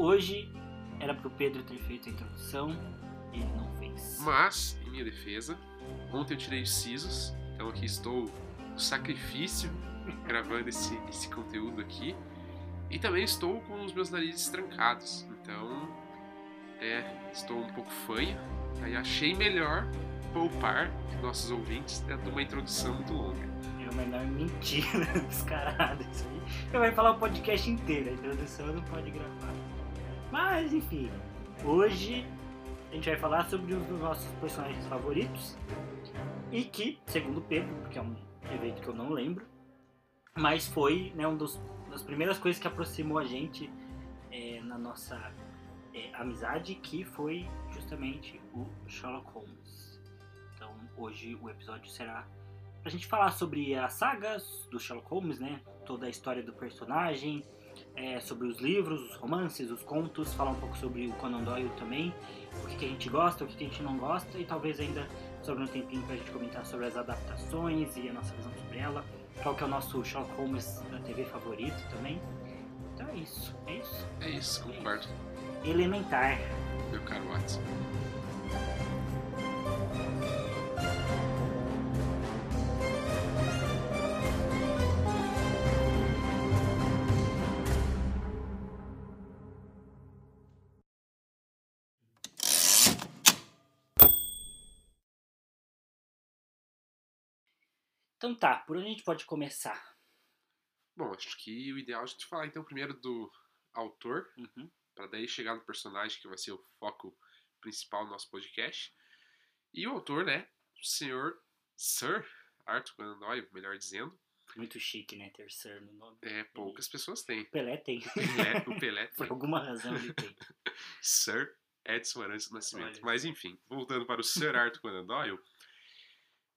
hoje era pro Pedro ter feito a introdução e ele não fez. Mas, em minha defesa, ontem eu tirei os sisos, então aqui estou no sacrifício gravando esse, esse conteúdo aqui. E também estou com os meus narizes trancados, então é, estou um pouco fanha. Aí achei melhor poupar nossos ouvintes de uma introdução muito longa. É uma enorme mentira descarada isso aí. Eu vai falar o podcast inteiro, a introdução não pode gravar. Mas enfim, hoje a gente vai falar sobre um dos nossos personagens favoritos. E que, segundo Pedro, porque é um evento que eu não lembro, mas foi né, uma das primeiras coisas que aproximou a gente é, na nossa é, amizade, que foi justamente o Sherlock Holmes. Então hoje o episódio será pra gente falar sobre as sagas do Sherlock Holmes, né? Toda a história do personagem, é, sobre os livros, os romances, os contos, falar um pouco sobre o Conan Doyle também, o que, que a gente gosta, o que, que a gente não gosta, e talvez ainda sobre um tempinho pra gente comentar sobre as adaptações e a nossa visão sobre ela, qual que é o nosso Sherlock Holmes da TV favorito também. Então é isso, é isso. É isso, concordo. Elementar. Meu caro Watson. Então tá, por onde a gente pode começar? Bom, acho que o ideal é a gente falar então primeiro do autor, Uhum. para daí chegar no personagem que vai ser o foco principal do nosso podcast. E o autor, né, o senhor Sir Arthur Conan Doyle, melhor dizendo, Muito chique, né? Ter Sir no nome. é, poucas pessoas têm. Pelé tem. Pelé, o Pelé Por tem. alguma razão ele tem. Sir Edson Arantes do Nascimento. Olha. Mas enfim, voltando para o Sir Arthur Conan Doyle,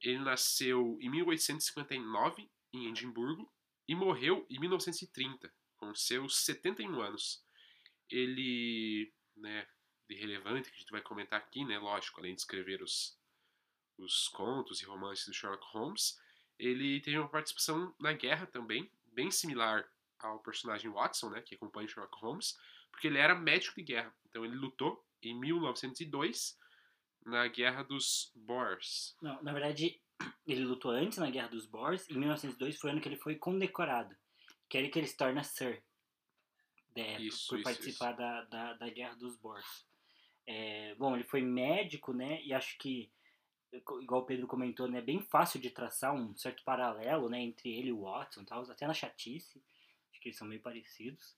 ele nasceu em 1859 em Edimburgo e morreu em 1930, com seus 71 anos. Ele, né, de relevante, que a gente vai comentar aqui, né, lógico, além de escrever os, os contos e romances do Sherlock Holmes, ele teve uma participação na guerra também, bem similar ao personagem Watson, né, que acompanha Sherlock Holmes, porque ele era médico de guerra. Então ele lutou em 1902 na Guerra dos Boers. Não, na verdade, ele lutou antes na Guerra dos Boers. Em 1902 foi o ano que ele foi condecorado. Que é ele que ele se torna Sir. né, Isso, por isso, participar Da, da, da Guerra dos Boers. É, bom, ele foi médico, né? E acho que, igual o Pedro comentou, né? É bem fácil de traçar um certo paralelo, né? Entre ele e o Watson tal. Até na chatice. Acho que eles são meio parecidos.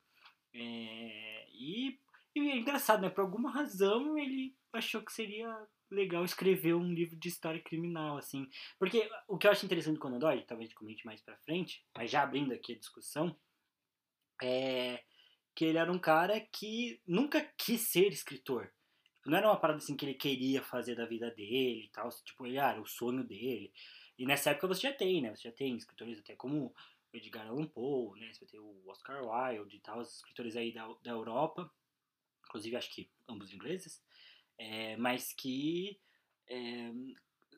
É, e, e é engraçado, né? Por alguma razão ele achou que seria legal escrever um livro de história criminal, assim. Porque o que eu acho interessante do Conan Doyle, talvez comente mais pra frente, mas já abrindo aqui a discussão, é que ele era um cara que nunca quis ser escritor. Não era uma parada assim que ele queria fazer da vida dele e tal, tipo, ele ah, era o sonho dele. E nessa época você já tem, né? Você já tem escritores até como Edgar Allan Poe, né? Você vai ter o Oscar Wilde e tal, os escritores aí da, da Europa, inclusive acho que ambos ingleses, é, mas que é,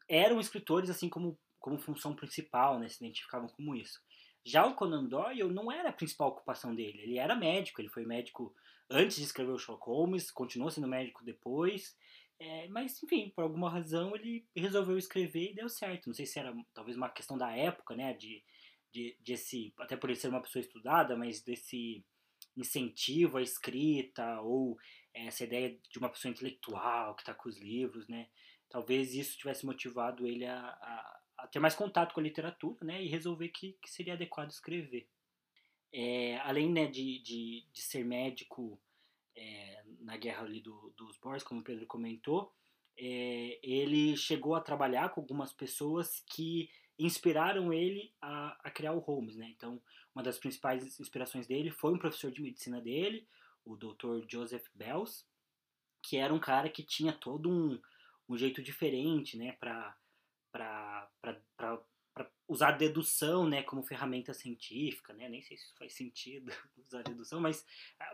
eram escritores assim como, como função principal, né? Se identificavam como isso. Já o Conan Doyle não era a principal ocupação dele, ele era médico, ele foi médico antes de escrever o Sherlock Holmes, continuou sendo médico depois, é, mas enfim, por alguma razão ele resolveu escrever e deu certo. Não sei se era talvez uma questão da época, né? De, de, de esse, até por ele ser uma pessoa estudada, mas desse incentivo à escrita ou essa ideia de uma pessoa intelectual que está com os livros, né? Talvez isso tivesse motivado ele a, a, a ter mais contato com a literatura, né? E resolver que, que seria adequado escrever. É, além né, de, de, de ser médico é, na guerra ali do, dos Boers, como o Pedro comentou, é, ele chegou a trabalhar com algumas pessoas que inspiraram ele a, a criar o Holmes, né? Então, uma das principais inspirações dele foi um professor de medicina dele, o Dr. Joseph Bells, que era um cara que tinha todo um, um jeito diferente, né, para usar dedução, né, como ferramenta científica, né? Nem sei se faz sentido usar dedução, mas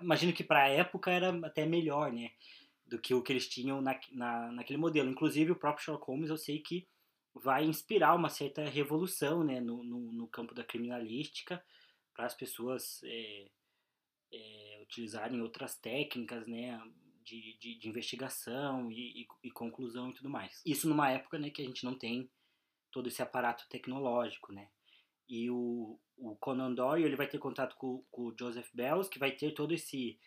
imagino que para a época era até melhor, né, do que o que eles tinham na, na, naquele modelo. Inclusive o próprio Sherlock Holmes, eu sei que vai inspirar uma certa revolução, né, no, no, no campo da criminalística para as pessoas é, é, utilizarem outras técnicas, né, de, de, de investigação e, e, e, conclusão e tudo mais. Isso numa época, né, que a gente não tem todo esse aparato tecnológico, né. E o, o Conan Doyle, ele vai ter contato com, com o Joseph Bells, que vai ter todo esse,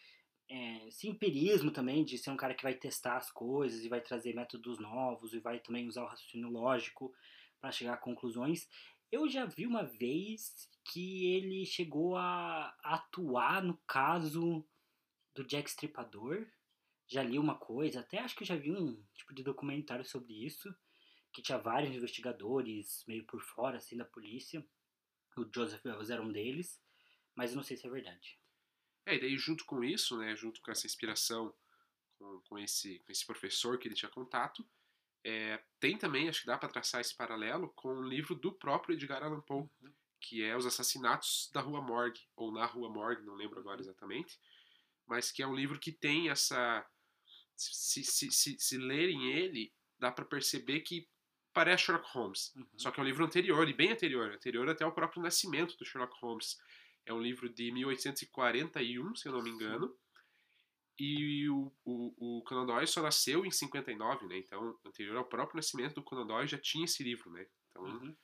é, esse empirismo também de ser um cara que vai testar as coisas e vai trazer métodos novos e vai também usar o raciocínio lógico para chegar a conclusões. Eu já vi uma vez que ele chegou a atuar no caso do Jack Stripador. Já li uma coisa, até acho que já vi um tipo de documentário sobre isso, que tinha vários investigadores meio por fora assim da polícia. O Joseph Wells era um deles, mas eu não sei se é verdade. É, e daí junto com isso, né, junto com essa inspiração com, com, esse, com esse professor que ele tinha contato, é, tem também, acho que dá para traçar esse paralelo com o livro do próprio Edgar Allan Poe, uhum. que é Os Assassinatos da Rua Morgue, ou Na Rua Morgue, não lembro agora uhum. exatamente, mas que é um livro que tem essa. Se, se, se, se lerem ele, dá para perceber que parece Sherlock Holmes. Uhum. Só que é um livro anterior, e bem anterior, anterior até ao próprio nascimento do Sherlock Holmes. É um livro de 1841, se eu não me engano. E o, o, o Conan Doyle só nasceu em 59, né? Então, anterior ao próprio nascimento do Conan Doyle já tinha esse livro, né? Então, uhum.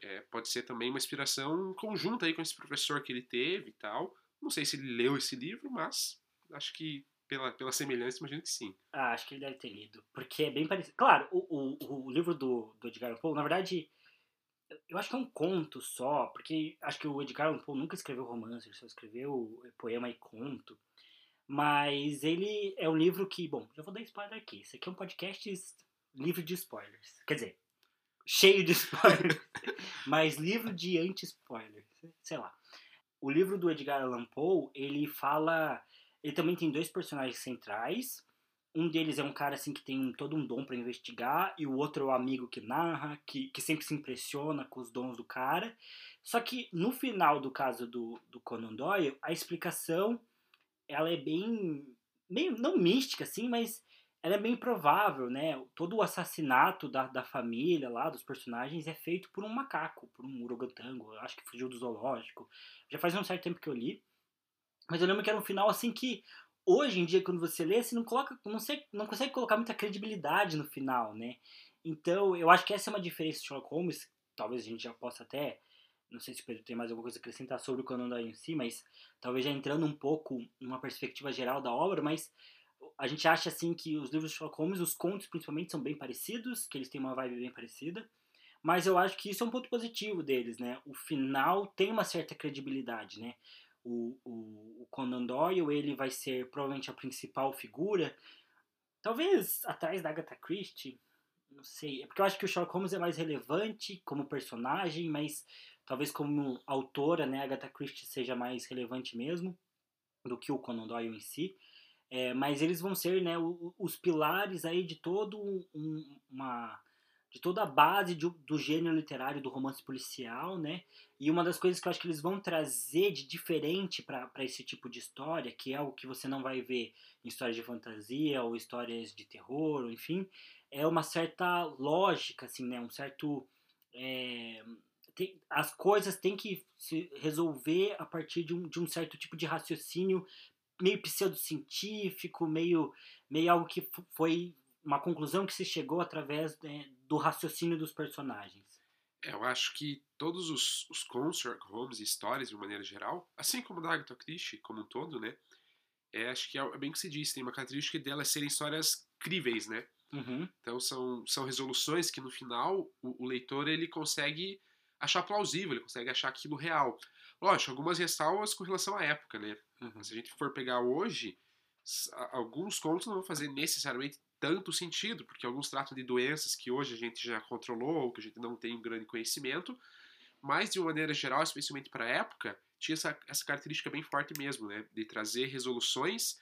é, pode ser também uma inspiração conjunta aí com esse professor que ele teve e tal. Não sei se ele leu esse livro, mas acho que pela, pela semelhança, imagino que sim. Ah, acho que ele deve ter lido. Porque é bem parecido. Claro, o, o, o livro do, do Edgar Allan Poe, na verdade, eu acho que é um conto só, porque acho que o Edgar Allan Poe nunca escreveu romance, ele só escreveu poema e conto. Mas ele é um livro que, bom, já vou dar spoiler aqui. Isso aqui é um podcast livre de spoilers. Quer dizer, cheio de spoilers, mas livro de anti-spoilers, sei lá. O livro do Edgar Allan Poe, ele fala, ele também tem dois personagens centrais. Um deles é um cara assim que tem todo um dom para investigar e o outro é o amigo que narra, que, que sempre se impressiona com os dons do cara. Só que no final do caso do, do Conan Doyle, a explicação ela é bem, meio, não mística assim, mas ela é bem provável, né? Todo o assassinato da, da família lá, dos personagens, é feito por um macaco, por um urogantango, acho que fugiu do zoológico. Já faz um certo tempo que eu li. Mas eu lembro que era um final assim que hoje em dia quando você lê, você não coloca, não sei, não consegue colocar muita credibilidade no final, né? Então, eu acho que essa é uma diferença de Sherlock Holmes, talvez a gente já possa até não sei se o Pedro tem mais alguma coisa a acrescentar sobre o Doyle em si, mas talvez já entrando um pouco numa perspectiva geral da obra, mas a gente acha assim que os livros de Sherlock Holmes, os contos principalmente, são bem parecidos, que eles têm uma vibe bem parecida, mas eu acho que isso é um ponto positivo deles, né? O final tem uma certa credibilidade, né? O, o, o Conan Doyle, ele vai ser provavelmente a principal figura, talvez atrás da Agatha Christie, não sei, é porque eu acho que o Sherlock Holmes é mais relevante como personagem, mas talvez como autora, né, Agatha Christie seja mais relevante mesmo do que o Conan Doyle em si. É, mas eles vão ser né, os pilares aí de todo um, uma de toda a base de, do gênero literário do romance policial, né? E uma das coisas que eu acho que eles vão trazer de diferente para esse tipo de história, que é algo que você não vai ver em histórias de fantasia ou histórias de terror, enfim, é uma certa lógica, assim, né? Um certo é, tem, as coisas têm que se resolver a partir de um, de um certo tipo de raciocínio meio pseudocientífico, meio, meio algo que foi uma conclusão que se chegou através né, do raciocínio dos personagens. Eu acho que todos os, os contos, Sherlock Holmes e histórias, de uma maneira geral, assim como da Agatha Christie como um todo, né? É, acho que é, é bem que se diz, tem uma característica delas serem histórias críveis, né? Uhum. Então são, são resoluções que no final o, o leitor ele consegue achar plausível, ele consegue achar aquilo real. Lógico, algumas ressalvas com relação à época, né? Uhum. Se a gente for pegar hoje, alguns contos não vão fazer necessariamente tanto sentido, porque alguns tratam de doenças que hoje a gente já controlou, ou que a gente não tem um grande conhecimento, mas de uma maneira geral, especialmente para a época, tinha essa, essa característica bem forte mesmo, né? De trazer resoluções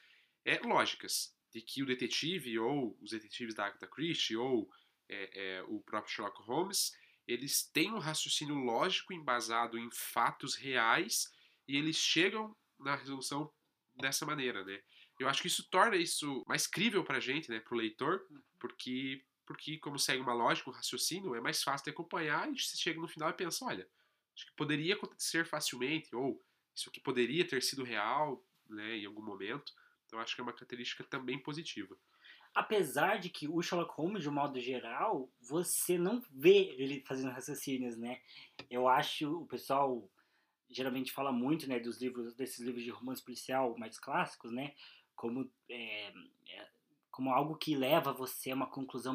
é, lógicas, de que o detetive, ou os detetives da Agatha Christie, ou é, é, o próprio Sherlock Holmes, eles têm um raciocínio lógico embasado em fatos reais e eles chegam na resolução dessa maneira, né? Eu acho que isso torna isso mais crível pra gente, né, pro leitor, uhum. porque porque como segue uma lógica, um raciocínio, é mais fácil de acompanhar e você chega no final e pensa, olha, acho que poderia acontecer facilmente ou isso aqui poderia ter sido real, né, em algum momento. Então acho que é uma característica também positiva. Apesar de que o Sherlock Holmes, de um modo geral, você não vê ele fazendo raciocínios, né? Eu acho, o pessoal geralmente fala muito, né, dos livros, desses livros de romance policial mais clássicos, né? Como, é, como algo que leva você a uma conclusão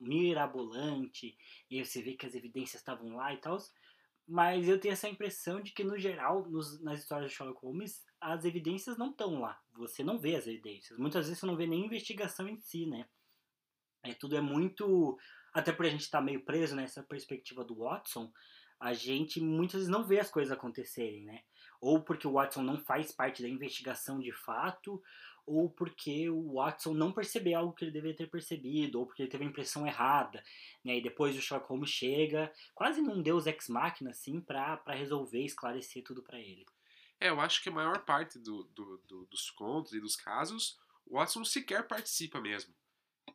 mirabolante, e você vê que as evidências estavam lá e tal. Mas eu tenho essa impressão de que, no geral, nos, nas histórias de Sherlock Holmes, as evidências não estão lá. Você não vê as evidências. Muitas vezes você não vê nem investigação em si, né? É, tudo é muito. Até por a gente estar tá meio preso nessa perspectiva do Watson, a gente muitas vezes não vê as coisas acontecerem, né? Ou porque o Watson não faz parte da investigação de fato, ou porque o Watson não percebeu algo que ele deveria ter percebido, ou porque ele teve a impressão errada, né? E depois o Sherlock Holmes chega, quase num deus ex machina, assim, para resolver, esclarecer tudo para ele. É, eu acho que a maior parte do, do, do, dos contos e dos casos, o Watson sequer participa mesmo.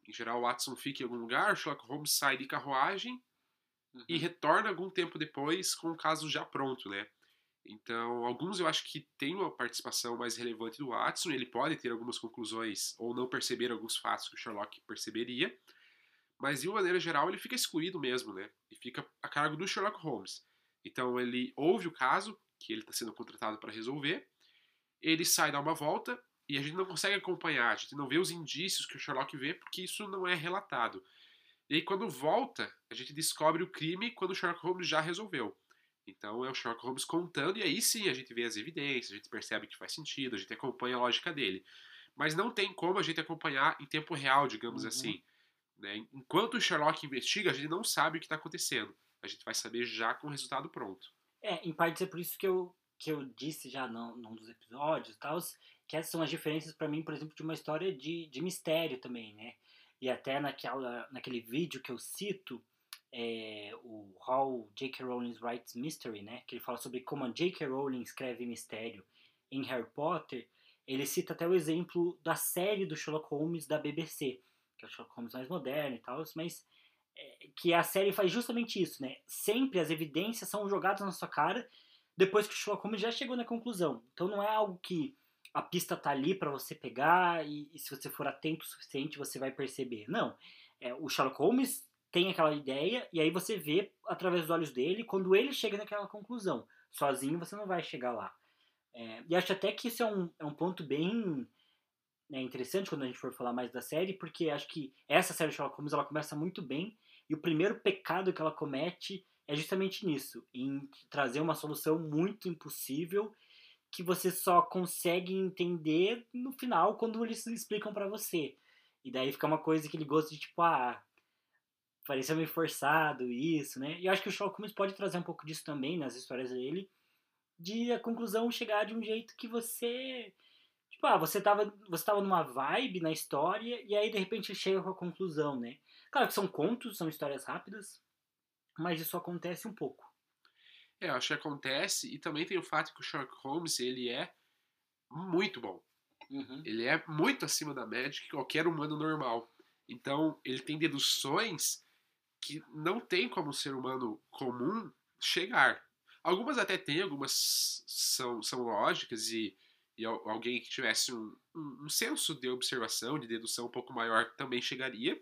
Em geral, o Watson fica em algum lugar, o Sherlock Holmes sai de carruagem uhum. e retorna algum tempo depois com o caso já pronto, né? Então, alguns eu acho que têm uma participação mais relevante do Watson, ele pode ter algumas conclusões ou não perceber alguns fatos que o Sherlock perceberia, mas de uma maneira geral ele fica excluído mesmo, né? E fica a cargo do Sherlock Holmes. Então, ele ouve o caso que ele está sendo contratado para resolver, ele sai dar uma volta e a gente não consegue acompanhar, a gente não vê os indícios que o Sherlock vê porque isso não é relatado. E aí, quando volta, a gente descobre o crime quando o Sherlock Holmes já resolveu. Então é o Sherlock Holmes contando, e aí sim a gente vê as evidências, a gente percebe que faz sentido, a gente acompanha a lógica dele. Mas não tem como a gente acompanhar em tempo real, digamos uhum. assim. Né? Enquanto o Sherlock investiga, a gente não sabe o que está acontecendo. A gente vai saber já com o resultado pronto. É, em parte é por isso que eu, que eu disse já num, num dos episódios e tal, que essas são as diferenças para mim, por exemplo, de uma história de, de mistério também, né? E até naquela, naquele vídeo que eu cito, é, o How J.K. Rowling Writes Mystery, né? Que ele fala sobre como a J.K. Rowling escreve mistério em Harry Potter. Ele cita até o exemplo da série do Sherlock Holmes da BBC, que é o Sherlock Holmes mais moderno e tal, mas que a série faz justamente isso, né? Sempre as evidências são jogadas na sua cara depois que o Sherlock Holmes já chegou na conclusão. Então não é algo que a pista tá ali para você pegar e, e, se você for atento o suficiente você vai perceber. Não. É, o Sherlock Holmes tem aquela ideia e aí você vê através dos olhos dele quando ele chega naquela conclusão. Sozinho você não vai chegar lá. É, e acho até que isso é um, é um ponto bem né, interessante quando a gente for falar mais da série, porque acho que essa série Sherlock Holmes ela começa muito bem e o primeiro pecado que ela comete é justamente nisso, em trazer uma solução muito impossível que você só consegue entender no final quando eles explicam para você. E daí fica uma coisa que ele gosta de tipo, ah, parecia meio forçado isso, né? E eu acho que o Sherlock Holmes pode trazer um pouco disso também nas histórias dele, de a conclusão chegar de um jeito que você tipo, ah, você tava, você tava numa vibe na história e aí de repente chega com a conclusão, né? Claro que são contos, são histórias rápidas, mas isso acontece um pouco. É, acho que acontece e também tem o fato que o Sherlock Holmes, ele é muito bom. Uhum. Ele é muito acima da média que qualquer humano normal. Então, ele tem deduções que não tem como um ser humano comum chegar. Algumas até tem, algumas são, são lógicas e, e alguém que tivesse um, um, um, senso de observação, de dedução um pouco maior também chegaria,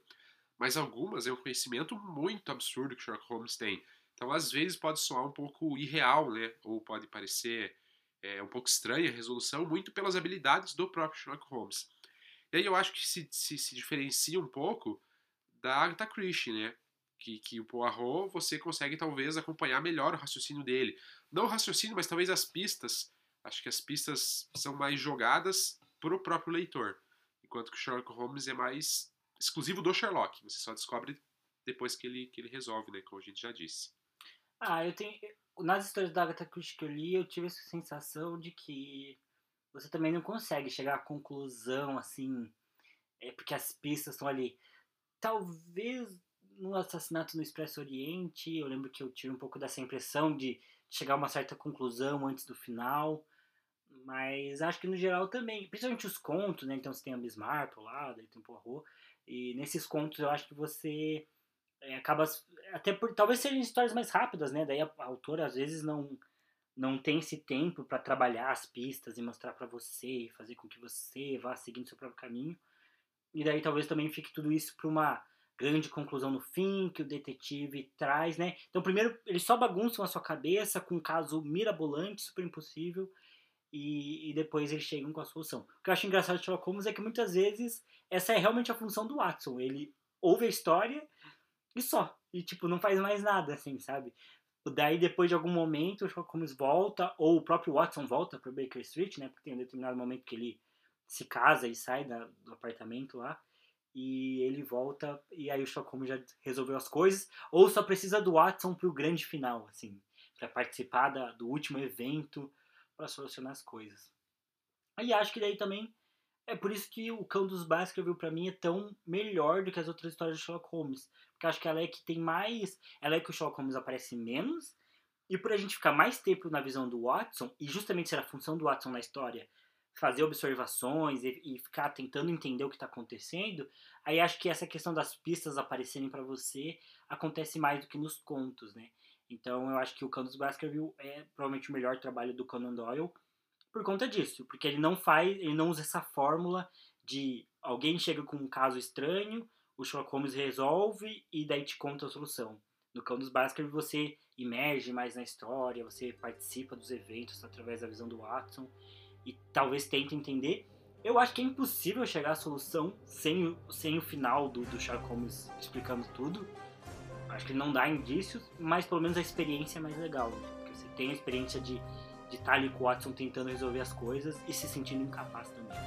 mas algumas é um conhecimento muito absurdo que Sherlock Holmes tem. Então, às vezes, pode soar um pouco irreal, né? Ou pode parecer é, um pouco estranha a resolução, muito pelas habilidades do próprio Sherlock Holmes. E aí eu acho que se, se, se diferencia um pouco da Agatha Christie, né? Que, que o Poirot você consegue talvez acompanhar melhor o raciocínio dele. Não o raciocínio, mas talvez as pistas. Acho que as pistas são mais jogadas para o próprio leitor. Enquanto que o Sherlock Holmes é mais exclusivo do Sherlock. Você só descobre depois que ele, que ele resolve, né? Como a gente já disse. Ah, eu tenho. Nas histórias da Agatha Christie que eu li, eu tive essa sensação de que você também não consegue chegar à conclusão assim. É porque as pistas estão ali. Talvez no assassinato no Expresso Oriente, eu lembro que eu tive um pouco dessa impressão de chegar a uma certa conclusão antes do final. Mas acho que no geral também, principalmente os contos, né? Então você tem a Bismarck lá, daí tem o Poirot. E nesses contos eu acho que você é, acaba. Até por. Talvez sejam histórias mais rápidas, né? Daí a, a autora às vezes não não tem esse tempo para trabalhar as pistas e mostrar para você, fazer com que você vá seguindo seu próprio caminho. E daí talvez também fique tudo isso para uma grande conclusão no fim que o detetive traz, né? Então primeiro eles só bagunçam a sua cabeça com um caso mirabolante, super impossível, e, e depois eles chegam com a solução. O que eu acho engraçado de Sherlock Holmes é que muitas vezes essa é realmente a função do Watson. Ele ouve a história e só. E, tipo, não faz mais nada, assim, sabe? Daí, depois de algum momento, o Sherlock Holmes volta, ou o próprio Watson volta para Baker Street, né? Porque tem um determinado momento que ele se casa e sai da, do apartamento lá. E ele volta, e aí o Sherlock Holmes já resolveu as coisas. Ou só precisa do Watson pro grande final, assim. para participar da, do último evento para solucionar as coisas. E acho que daí também é por isso que o Cão dos Baskerville para mim é tão melhor do que as outras histórias de Sherlock Holmes, porque acho que ela é que tem mais, ela é que o Sherlock Holmes aparece menos, e por a gente ficar mais tempo na visão do Watson e justamente ser a função do Watson na história fazer observações e, e ficar tentando entender o que está acontecendo, aí acho que essa questão das pistas aparecerem para você acontece mais do que nos contos, né? Então eu acho que o dos Baskerville é provavelmente o melhor trabalho do Conan Doyle por conta disso, porque ele não faz, ele não usa essa fórmula de alguém chega com um caso estranho, o Sherlock Holmes resolve e daí te conta a solução. No dos Baskerville você emerge mais na história, você participa dos eventos através da visão do Watson e talvez tente entender. Eu acho que é impossível chegar à solução sem, o, sem o final do, do Sherlock Holmes explicando tudo. Acho que não dá indícios, mas pelo menos a experiência é mais legal. Né? Porque você tem a experiência de de estar ali com o Watson tentando resolver as coisas e se sentindo incapaz também.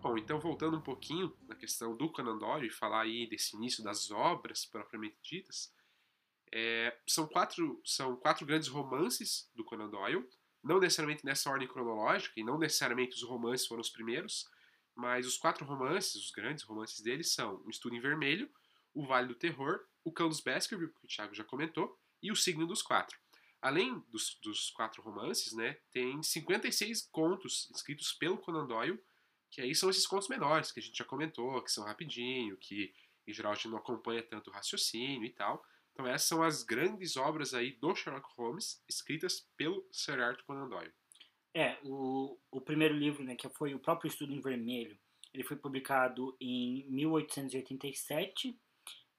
Bom, então voltando um pouquinho na questão do Conan Doyle e falar aí desse início das obras propriamente ditas, é, são, quatro, são quatro grandes romances do Conan Doyle, não necessariamente nessa ordem cronológica, e não necessariamente os romances foram os primeiros, mas os quatro romances, os grandes romances dele, são O Estudo em Vermelho, O Vale do Terror, O Cão dos Baskerville, que o Thiago já comentou, e O Signo dos Quatro. Além dos, dos quatro romances, né, tem 56 contos escritos pelo Conan Doyle, que aí são esses contos menores, que a gente já comentou, que são rapidinho, que em geral a gente não acompanha tanto o raciocínio e tal. Então essas são as grandes obras aí do Sherlock Holmes, escritas pelo Sir Arthur Conan Doyle. É, o, o primeiro livro, né, que foi o próprio Estudo em Vermelho, ele foi publicado em 1887,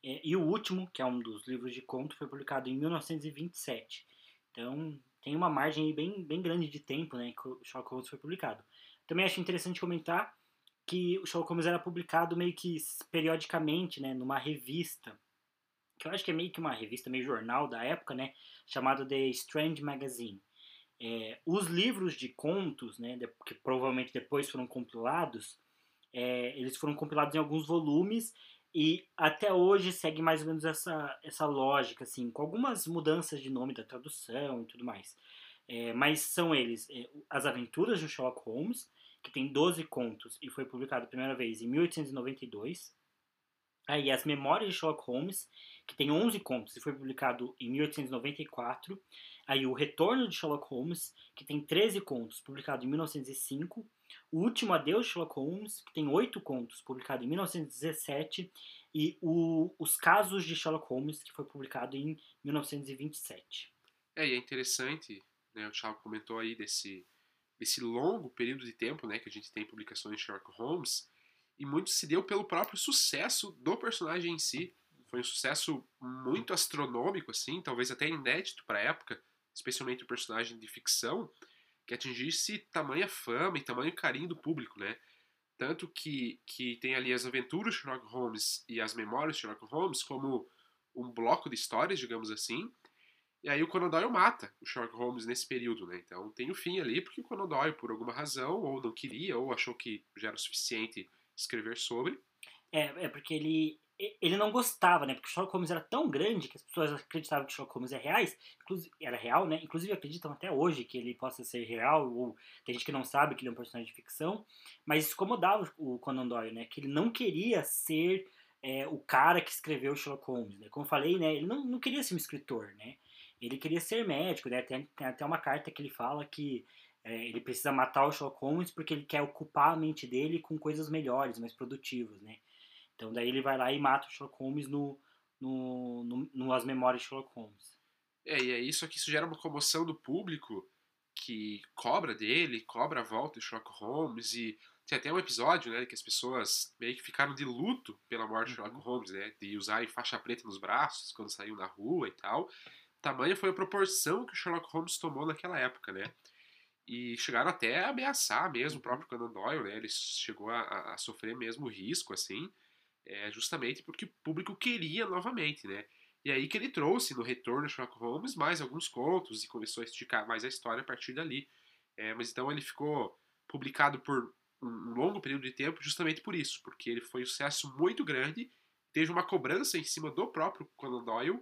é, e o último, que é um dos livros de conto, foi publicado em 1927. Então tem uma margem bem, bem grande de tempo né, que o Sherlock Holmes foi publicado. Também acho interessante comentar que o Sherlock Holmes era publicado meio que periodicamente, né, numa revista que eu acho que é meio que uma revista, meio jornal da época, né, chamado The Strange Magazine. É, os livros de contos, né, que provavelmente depois foram compilados, é, eles foram compilados em alguns volumes e até hoje segue mais ou menos essa, essa lógica, assim, com algumas mudanças de nome da tradução e tudo mais. É, mas são eles é, As Aventuras de Sherlock Holmes, que tem 12 contos e foi publicado a primeira vez em 1892. Aí As Memórias de Sherlock Holmes, que tem 11 contos e foi publicado em 1894. Aí O Retorno de Sherlock Holmes, que tem 13 contos, publicado em 1905. O Último Adeus de Sherlock Holmes, que tem 8 contos, publicado em 1917. E o, Os Casos de Sherlock Holmes, que foi publicado em 1927. É, e é interessante, né, o Thiago comentou aí desse, desse longo período de tempo né, que a gente tem publicações de Sherlock Holmes, e muito se deu pelo próprio sucesso do personagem em si. Foi um sucesso muito astronômico, assim, talvez até inédito para a época, especialmente o personagem de ficção, que atingisse tamanha fama e tamanho carinho do público, né? Tanto que, que tem ali as aventuras de Sherlock Holmes e as memórias de Sherlock Holmes como um bloco de histórias, digamos assim. E aí o Conan Doyle mata o Sherlock Holmes nesse período, né? Então tem o fim ali porque o Conan Doyle, por alguma razão, ou não queria, ou achou que já era o suficiente escrever sobre. É, é porque ele, ele não gostava, né? Porque o Sherlock Holmes era tão grande que as pessoas acreditavam que o Sherlock Holmes é reais, era real, né? Inclusive acreditam até hoje que ele possa ser real, ou tem gente que não sabe que ele é um personagem de ficção, mas isso incomodava o Conan Doyle, né? Que ele não queria ser é, o cara que escreveu Sherlock Holmes, né? Como eu falei, né? Ele não, não queria ser um escritor, né? Ele queria ser médico, né? Tem, tem até uma carta que ele fala que é, ele precisa matar o Sherlock Holmes porque ele quer ocupar a mente dele com coisas melhores, mais produtivas, né? Então daí ele vai lá e mata o Sherlock Holmes no, no, no, no As Memórias de Sherlock Holmes. É, e é isso que isso gera uma comoção do público que cobra dele, cobra a volta de Sherlock Holmes e tem até um episódio, né, que as pessoas meio que ficaram de luto pela morte de Uhum. Sherlock Holmes, né, de usarem faixa preta nos braços quando saiu na rua e tal. Tamanha foi a proporção que o Sherlock Holmes tomou naquela época, né? E chegaram até a ameaçar mesmo o próprio Conan Doyle, né? Ele chegou a, a- a sofrer mesmo risco, assim, é, justamente porque o público queria novamente, né? E aí que ele trouxe no retorno de Sherlock Holmes mais alguns contos e começou a esticar mais a história a partir dali. É, mas então ele ficou publicado por um longo período de tempo justamente por isso, porque ele foi um sucesso muito grande, teve uma cobrança em cima do próprio Conan Doyle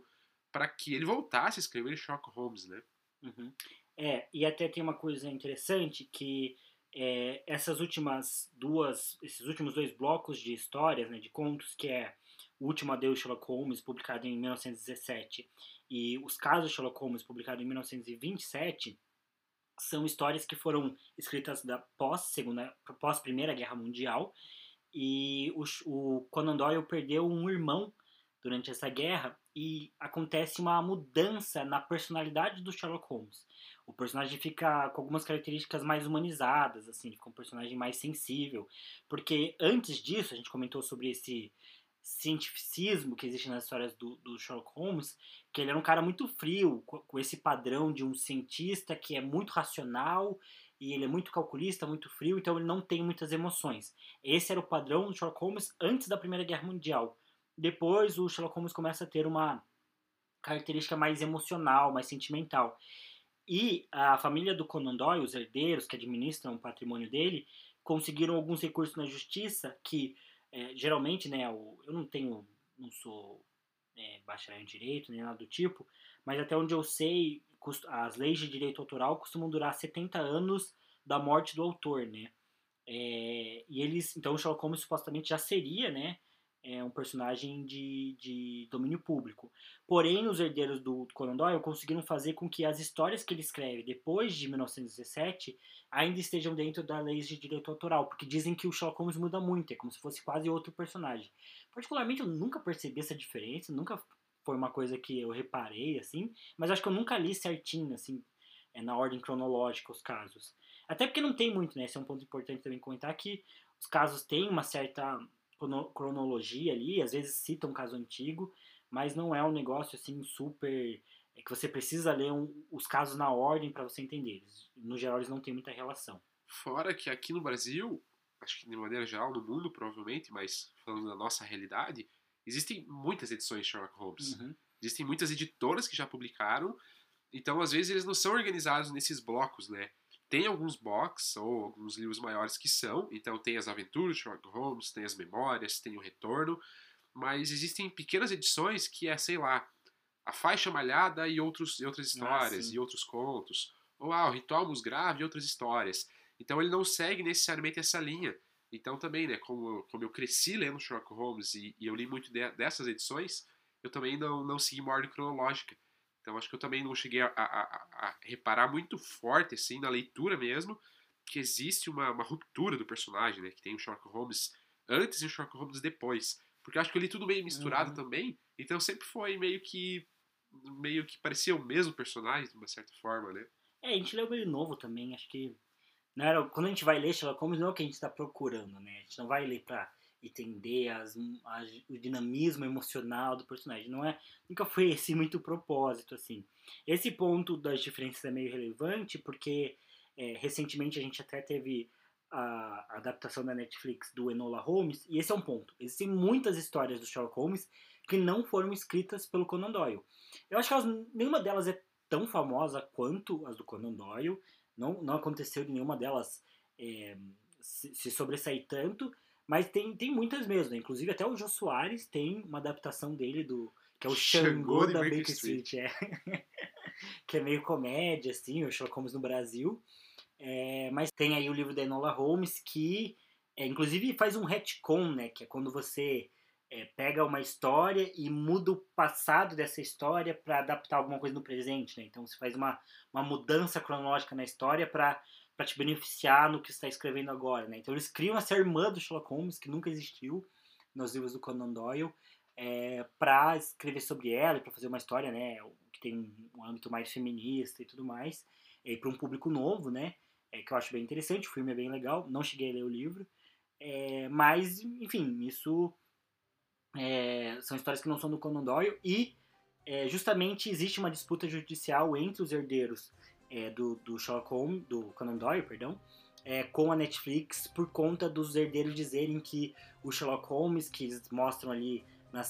para que ele voltasse a escrever Sherlock Holmes, né? Uhum. É, e até tem uma coisa interessante que é, essas últimas duas, esses últimos dois blocos de histórias, né, de contos, que é o último Adeus Sherlock Holmes, publicado em 1917, e os casos de Sherlock Holmes, publicado em 1927, são histórias que foram escritas da pós segunda, pós Primeira Guerra Mundial, e o, o Conan Doyle perdeu um irmão durante essa guerra e acontece uma mudança na personalidade do Sherlock Holmes. O personagem fica com algumas características mais humanizadas, assim, fica um personagem mais sensível, porque antes disso a gente comentou sobre esse cientificismo que existe nas histórias do, do Sherlock Holmes, que ele era um cara muito frio, com, com esse padrão de um cientista que é muito racional e ele é muito calculista, muito frio, então ele não tem muitas emoções. Esse era o padrão do Sherlock Holmes antes da Primeira Guerra Mundial. Depois o Sherlock Holmes começa a ter uma característica mais emocional, mais sentimental. E a família do Conan Doyle, os herdeiros que administram o patrimônio dele, conseguiram alguns recursos na justiça que é, geralmente, né, eu, não tenho, não sou é, bacharel em direito nem nada do tipo, mas até onde eu sei, as leis de direito autoral costumam durar 70 anos da morte do autor, né? É, e eles, então o Sherlock Holmes supostamente já seria, né, é, um personagem de, de domínio público. Porém, os herdeiros do Conan Doyle conseguiram fazer com que as histórias que ele escreve depois de 1917 ainda estejam dentro das leis de direito autoral, porque dizem que o Sherlock Holmes muda muito, é como se fosse quase outro personagem. Particularmente, eu nunca percebi essa diferença, nunca foi uma coisa que eu reparei, assim, mas acho que eu nunca li certinho, assim, é, na ordem cronológica os casos. Até porque não tem muito, né? Esse é um ponto importante também comentar que os casos têm uma certa cronologia ali, às vezes cita um caso antigo, mas não é um negócio assim super é que você precisa ler um, os casos na ordem para você entender. No geral, eles não têm muita relação. Fora que aqui no Brasil, acho que de maneira geral no mundo provavelmente, mas falando da nossa realidade, existem muitas edições de Sherlock Holmes. Uhum. Existem muitas editoras que já publicaram, então às vezes eles não são organizados nesses blocos, né? Tem alguns box ou alguns livros maiores que são, então tem as aventuras de Sherlock Holmes, tem as memórias, tem o retorno, mas existem pequenas edições que é, sei lá, a faixa malhada e, outros, e outras histórias, Ah, e outros contos, ou ah, o ritual musgrave e outras histórias. Então ele não segue necessariamente essa linha. Então também, né, como, como eu cresci lendo Sherlock Holmes e, e eu li muito de, dessas edições, eu também não, não segui uma ordem cronológica. Então acho que eu também não cheguei a, a, a, reparar muito forte, assim, na leitura mesmo, que existe uma, uma ruptura do personagem, né? Que tem o Sherlock Holmes antes e o Sherlock Holmes depois. Porque eu acho que eu li tudo meio misturado Uhum. também, então sempre foi meio que meio que parecia o mesmo personagem, de uma certa forma, né? É, a gente leu ele novo também, acho que. Não era, quando a gente vai ler Sherlock Holmes, não é o que a gente está procurando, né? A gente não vai ler pra entender as, o dinamismo emocional do personagem. Não é, nunca foi esse muito propósito, assim. Esse ponto das diferenças é meio relevante, porque é, recentemente a gente até teve a, a adaptação da Netflix do Enola Holmes, e esse é um ponto. Existem muitas histórias do Sherlock Holmes que não foram escritas pelo Conan Doyle. Eu acho que elas, nenhuma delas é tão famosa quanto as do Conan Doyle. Não, não aconteceu de nenhuma delas é, se, se sobressair tanto, mas tem, tem muitas mesmo. Né? Inclusive até o Jô Soares tem uma adaptação dele do que é o Xangô Xangô da Baker Baker Street, é. que é meio comédia assim, o Sherlock Holmes no Brasil. É, mas tem aí o livro da Enola Holmes que é, inclusive faz um retcon, né, que é quando você é, pega uma história e muda o passado dessa história para adaptar alguma coisa no presente, né? Então você faz uma, uma mudança cronológica na história para para te beneficiar no que está escrevendo agora, né? Então eles criam essa irmã do Sherlock Holmes que nunca existiu nos livros do Conan Doyle é, para escrever sobre ela para fazer uma história, né, que tem um, âmbito mais feminista e tudo mais, e para um público novo, né, é, que eu acho bem interessante. O filme é bem legal. Não cheguei a ler o livro, é, mas enfim, isso é, são histórias que não são do Conan Doyle e é, justamente existe uma disputa judicial entre os herdeiros é, do, do Sherlock Holmes, do Conan Doyle, perdão, é, com a Netflix por conta dos herdeiros dizerem que o Sherlock Holmes que eles mostram ali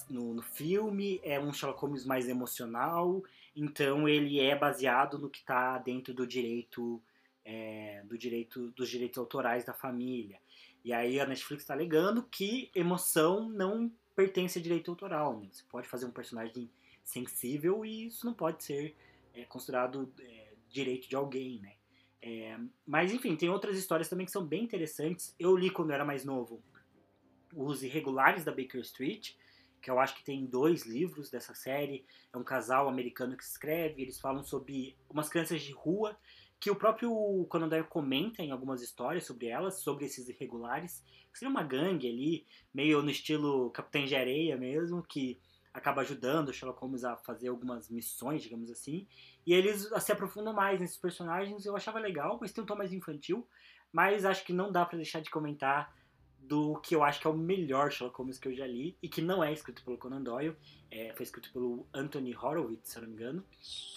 no, no, filme é um Sherlock Holmes mais emocional, então ele é baseado no que está dentro do direito, é, do direito dos direitos autorais da família. E aí a Netflix está alegando que emoção não pertence a direito autoral. Né? Você pode fazer um personagem sensível e isso não pode ser é, considerado é, direito de alguém, né? É, mas enfim, tem outras histórias também que são bem interessantes. Eu li quando eu era mais novo Os Irregulares da Baker Street, que eu acho que tem dois livros dessa série. É um casal americano que escreve, eles falam sobre umas crianças de rua que o próprio Conan Doyle comenta em algumas histórias sobre elas, sobre esses irregulares. Seria uma gangue ali, meio no estilo Capitã de Areia mesmo, que acaba ajudando Sherlock Holmes a fazer algumas missões, digamos assim. E eles se aprofundam mais nesses personagens. Eu achava legal, mas tem um tom mais infantil. Mas acho que não dá para deixar de comentar do que eu acho que é o melhor Sherlock Holmes que eu já li e que não é escrito pelo Conan Doyle, é, foi escrito pelo Anthony Horowitz, se eu não me engano,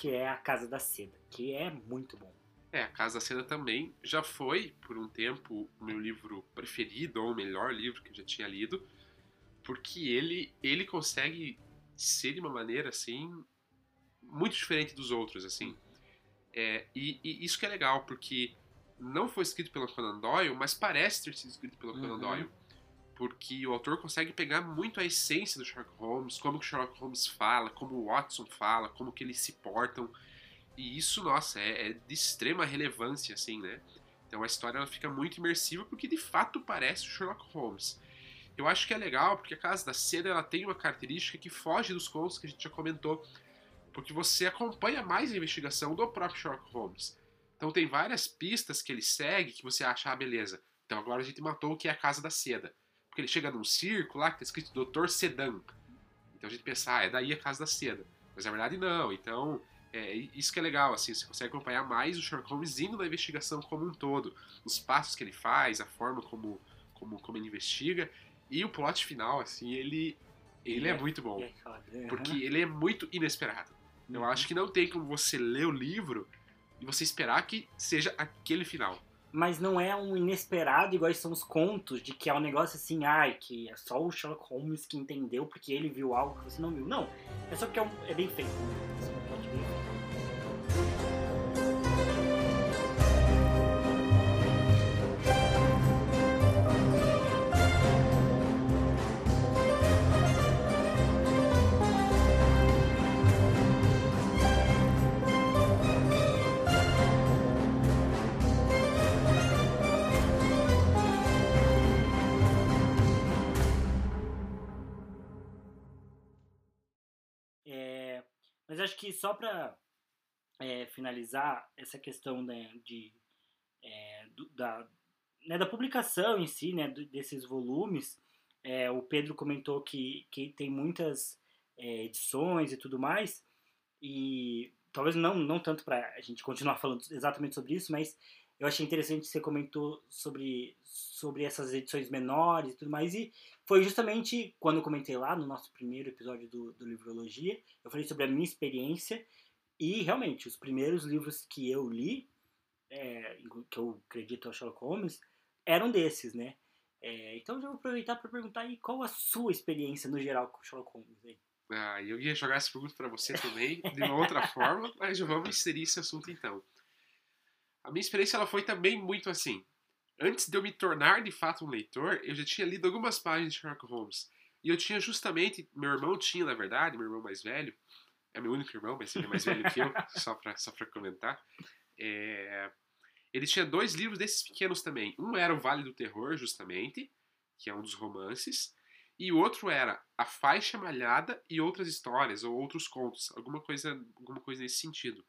que é A Casa da Seda, que é muito bom. É, A Casa da Seda também já foi, por um tempo, o meu livro preferido, ou o melhor livro que eu já tinha lido, porque ele, ele consegue ser de uma maneira assim muito diferente dos outros assim. É, e, e, isso que é legal porque não foi escrito pelo Conan Doyle mas parece ter sido escrito pelo uhum. Conan Doyle porque o autor consegue pegar muito a essência do Sherlock Holmes como que o Sherlock Holmes fala como o Watson fala como que eles se portam. E isso nossa é, é de extrema relevância assim né? Então a história ela fica muito imersiva porque de fato parece o Sherlock Holmes eu acho que é legal porque a Casa da Seda ela tem uma característica que foge dos contos que a gente já comentou, porque você acompanha mais a investigação do próprio Sherlock Holmes. Então tem várias pistas que ele segue que você acha, ah, beleza. Então agora a gente matou o que é a Casa da Seda. Porque ele chega num círculo lá que tá escrito Dr. Sedan. Então a gente pensa, ah, é daí a Casa da Seda. Mas na verdade não. Então é, isso que é legal, assim, você consegue acompanhar mais o Sherlock Holmes indo na investigação como um todo. Os passos que ele faz, a forma como, como, como ele investiga. E o plot final, assim, ele, ele é, é muito bom. É porque ele é muito inesperado. Eu uhum. acho que não tem como você ler o livro e você esperar que seja aquele final. Mas não é um inesperado igual são os contos, de que é um negócio assim, ai, que é só o Sherlock Holmes que entendeu porque ele viu algo que você não viu. Não, é só porque é, um, é bem feito. Né? É um plot bem feito. Acho que só para é, finalizar essa questão né, de, é, do, da, né, da publicação em si, né, desses volumes, é, o Pedro comentou que, que tem muitas é, edições e tudo mais, e talvez não, não tanto para a gente continuar falando exatamente sobre isso, mas eu achei interessante você comentou sobre, sobre essas edições menores e tudo mais. E foi justamente quando eu comentei lá no nosso primeiro episódio do, do Livrologia, eu falei sobre a minha experiência. E realmente, os primeiros livros que eu li, é, que eu acredito ao Sherlock Holmes, eram desses, né? É, então já vou aproveitar para perguntar aí qual a sua experiência no geral com o Sherlock Holmes. Aí. Ah, eu ia jogar essa pergunta para você também, de uma outra forma, mas vamos inserir esse assunto então. A minha experiência ela foi também muito assim. Antes de eu me tornar de fato um leitor, eu já tinha lido algumas páginas de Sherlock Holmes. E eu tinha justamente, meu irmão tinha, na verdade, meu irmão mais velho, é meu único irmão, mas ele é mais velho que eu, só pra, só pra comentar. É, ele tinha dois livros desses pequenos também. Um era O Vale do Terror, justamente, que é um dos romances, e o outro era A Faixa Malhada e Outras Histórias, ou Outros Contos, alguma coisa, alguma coisa nesse sentido.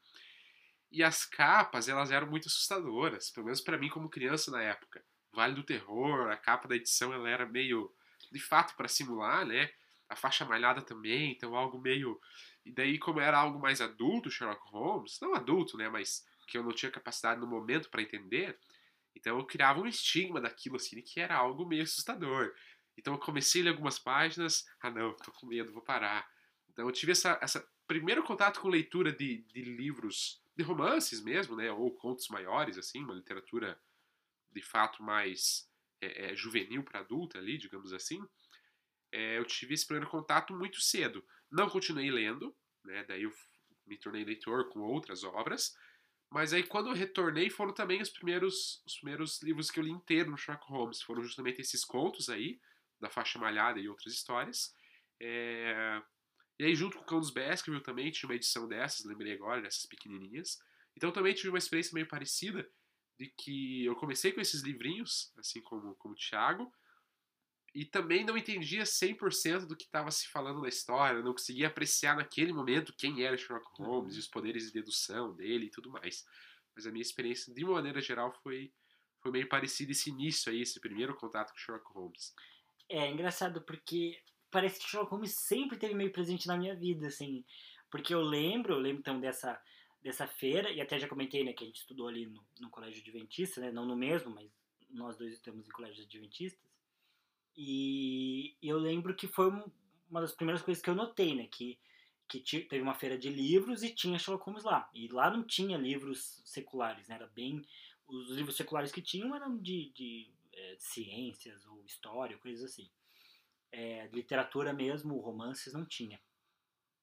E as capas, elas eram muito assustadoras, pelo menos para mim como criança na época. Vale do Terror, a capa da edição ela era meio de fato para simular, né? A faixa malhada também, então algo meio. E daí, como era algo mais adulto, Sherlock Holmes, não adulto, né? Mas que eu não tinha capacidade no momento para entender, então eu criava um estigma daquilo, assim, que era algo meio assustador. Então eu comecei a ler algumas páginas, ah não, tô com medo, vou parar. Então eu tive essa, essa primeiro contato com leitura de, de livros, de romances mesmo, né? Ou contos maiores, assim, uma literatura de fato mais é, é, juvenil para adulta ali, digamos assim é, eu tive esse primeiro contato muito cedo. Não continuei lendo, né? Daí eu me tornei leitor com outras obras. Mas aí quando eu retornei foram também os primeiros, os primeiros livros que eu li inteiro no Sherlock Holmes. Foram justamente esses contos aí, da faixa malhada e outras histórias. E aí junto com o Cão dos Baskerville também tinha uma edição dessas, lembrei agora, dessas pequenininhas. Então também tive uma experiência meio parecida, de que eu comecei com esses livrinhos, assim como, como o Thiago, e também não entendia 100% do que estava se falando na história, não conseguia apreciar naquele momento quem era Sherlock Holmes e os poderes de dedução dele e tudo mais. Mas a minha experiência, de uma maneira geral, foi, foi meio parecida esse início aí, esse primeiro contato com Sherlock Holmes. É engraçado porque parece que Sherlock Holmes sempre teve meio presente na minha vida, assim. Porque eu lembro, eu lembro então dessa, dessa feira, e até já comentei, né, que a gente estudou ali no, no colégio adventista, né, não no mesmo, mas nós dois estamos em colégios adventistas. E eu lembro que foi uma das primeiras coisas que eu notei, né? Que, que teve uma feira de livros e tinha Sherlock Holmes lá. E lá não tinha livros seculares, né? Era bem... Os livros seculares que tinham eram de, de, é, ciências ou história, coisas assim. É, de literatura mesmo, romances, não tinha.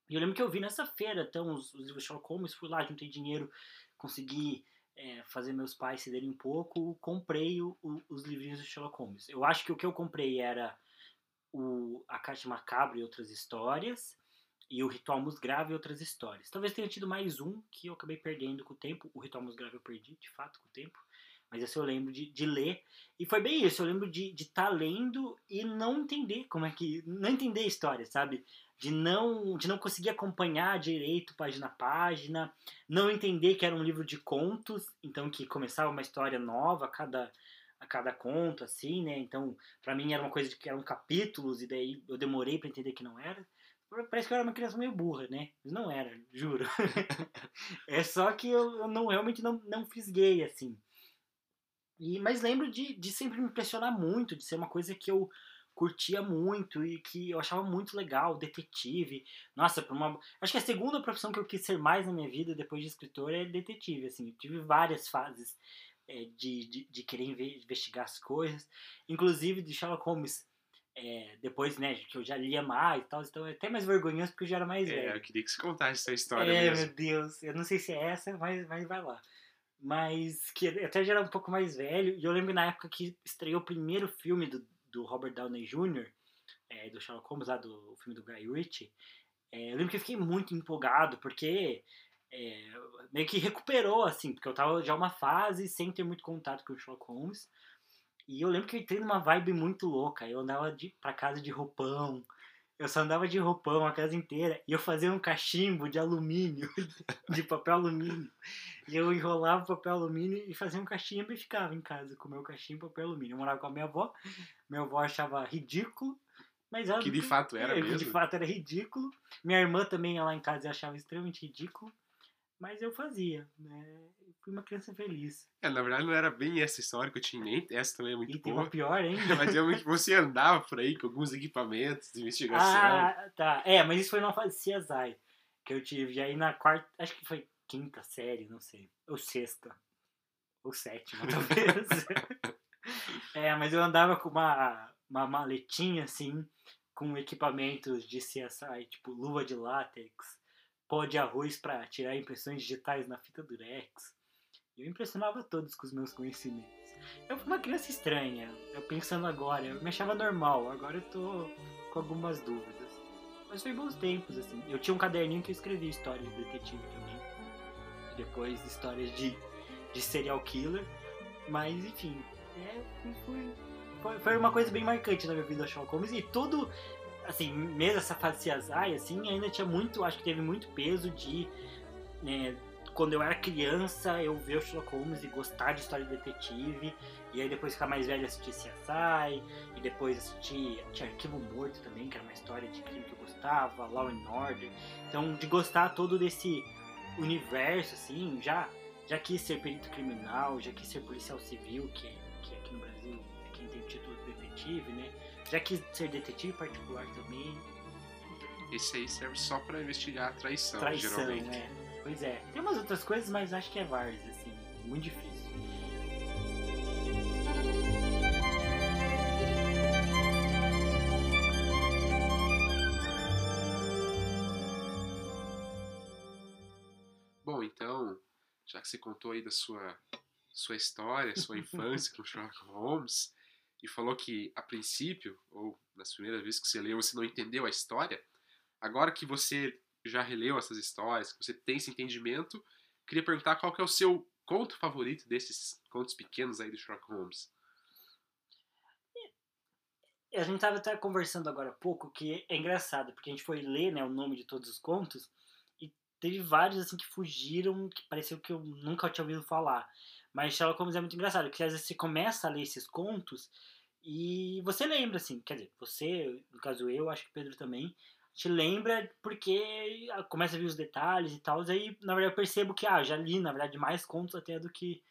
E eu lembro que eu vi nessa feira, então, os, os livros Sherlock Holmes, fui lá, juntei dinheiro, consegui é, fazer meus pais cederem um pouco, comprei o, o, os livrinhos do Sherlock Holmes. Eu acho que o que eu comprei era o, a Caixa Macabra e outras histórias, e o Ritual Musgrave e outras histórias. Talvez tenha tido mais um que eu acabei perdendo com o tempo. O Ritual Musgrave eu perdi, de fato, com o tempo. Mas esse eu lembro de, de ler. E foi bem isso. Eu lembro de estar tá lendo e não entender como é que. Não entender a história, sabe? de não de não conseguir acompanhar direito página a página, não entender que era um livro de contos, então que começava uma história nova a cada a cada conto assim, né? Então, para mim era uma coisa de que eram capítulos e daí eu demorei para entender que não era. Parece que eu era uma criança meio burra, né? Mas não era, juro. é só que eu, eu não realmente não não fisguei assim. E mas lembro de, de sempre me impressionar muito, de ser uma coisa que eu curtia muito e que eu achava muito legal, detetive. Nossa, por uma acho que a segunda profissão que eu quis ser mais na minha vida depois de escritor é detetive, assim. Eu tive várias fases é, de, de, de, querer investigar as coisas, inclusive de Sherlock Holmes. É, depois, né, que eu já lia mais e tal, então é até mais vergonhoso porque eu já era mais é, velho. eu queria que você contasse essa história é, mesmo. meu Deus, eu não sei se é essa, mas, mas vai lá. Mas que até já era um pouco mais velho, e eu lembro na época que estreou o primeiro filme do, do Robert Downey Jr., é, do Sherlock Holmes, lá do filme do Guy Ritchie, é, eu lembro que eu fiquei muito empolgado, porque é, meio que recuperou, assim, porque eu tava já uma fase sem ter muito contato com o Sherlock Holmes, e eu lembro que eu entrei numa vibe muito louca, eu andava de, pra casa de roupão, eu só andava de roupão a casa inteira e eu fazia um cachimbo de alumínio, de papel alumínio. E eu enrolava o papel alumínio e fazia um cachimbo e ficava em casa com o meu cachimbo e papel alumínio. Eu morava com a minha avó, minha avó achava ridículo, mas ela. Que de fato era é, mesmo. De fato era ridículo. Minha irmã também lá em casa achava extremamente ridículo. Mas eu fazia, né? Eu fui uma criança feliz. É, na verdade não era bem essa história que eu tinha em mente, essa também é muito e boa. tem uma pior ainda. mas é que você andava por aí com alguns equipamentos de investigação. Ah, tá. É, mas isso foi numa fase CSI que eu tive. E aí na quarta, acho que foi quinta série, não sei. Ou sexta. Ou sétima, talvez. é, mas eu andava com uma, uma maletinha assim, com equipamentos de CSI, tipo luva de látex, pó de arroz para tirar impressões digitais na fita durex. Eu impressionava todos com os meus conhecimentos. Eu fui uma criança estranha, eu pensando agora, eu me achava normal, agora eu tô com algumas dúvidas. Mas foi bons tempos, assim. Eu tinha um caderninho que eu escrevia histórias de detetive também. Depois histórias de, de serial killer. Mas enfim, é, foi, foi uma coisa bem marcante na minha vida Sherlock Holmes. E tudo assim, mesmo essa fase CSI, assim, ainda tinha muito, acho que teve muito peso de né, quando eu era criança, eu ver o Sherlock Holmes e gostar de história de detetive, e aí depois ficar mais velho assistir CSI, e depois assistir tinha Arquivo Morto também, que era uma história de crime que eu gostava, Law and Order. Então, de gostar todo desse universo, assim, já, já quis ser perito criminal, já quis ser policial civil, que, que aqui no Brasil é quem tem o título de detetive, né? Já quis ser detetive particular também. Esse aí serve só pra investigar a traição, Traição, geralmente. né? Pois é. Tem umas outras coisas, mas acho que é várzea, assim. Muito difícil. Bom, então, já que você contou aí da sua, sua história, sua infância com Sherlock Holmes, e falou que a princípio, ou nas primeiras vezes que você leu, você não entendeu a história, agora que você já releu essas histórias, que você tem esse entendimento, queria perguntar qual que é o seu conto favorito desses contos pequenos aí do Sherlock Holmes. A gente tava até conversando agora há pouco que é engraçado, porque a gente foi ler né, o nome de todos os contos e teve vários assim que fugiram, que pareceu que eu nunca tinha ouvido falar. Mas Sherlock Holmes é muito engraçado, porque às vezes você começa a ler esses contos e você lembra, assim, quer dizer, você, no caso eu, acho que o Pedro também, te lembra porque começa a ver os detalhes e tal, aí na verdade eu percebo que, ah, já li, na verdade, mais contos até do que,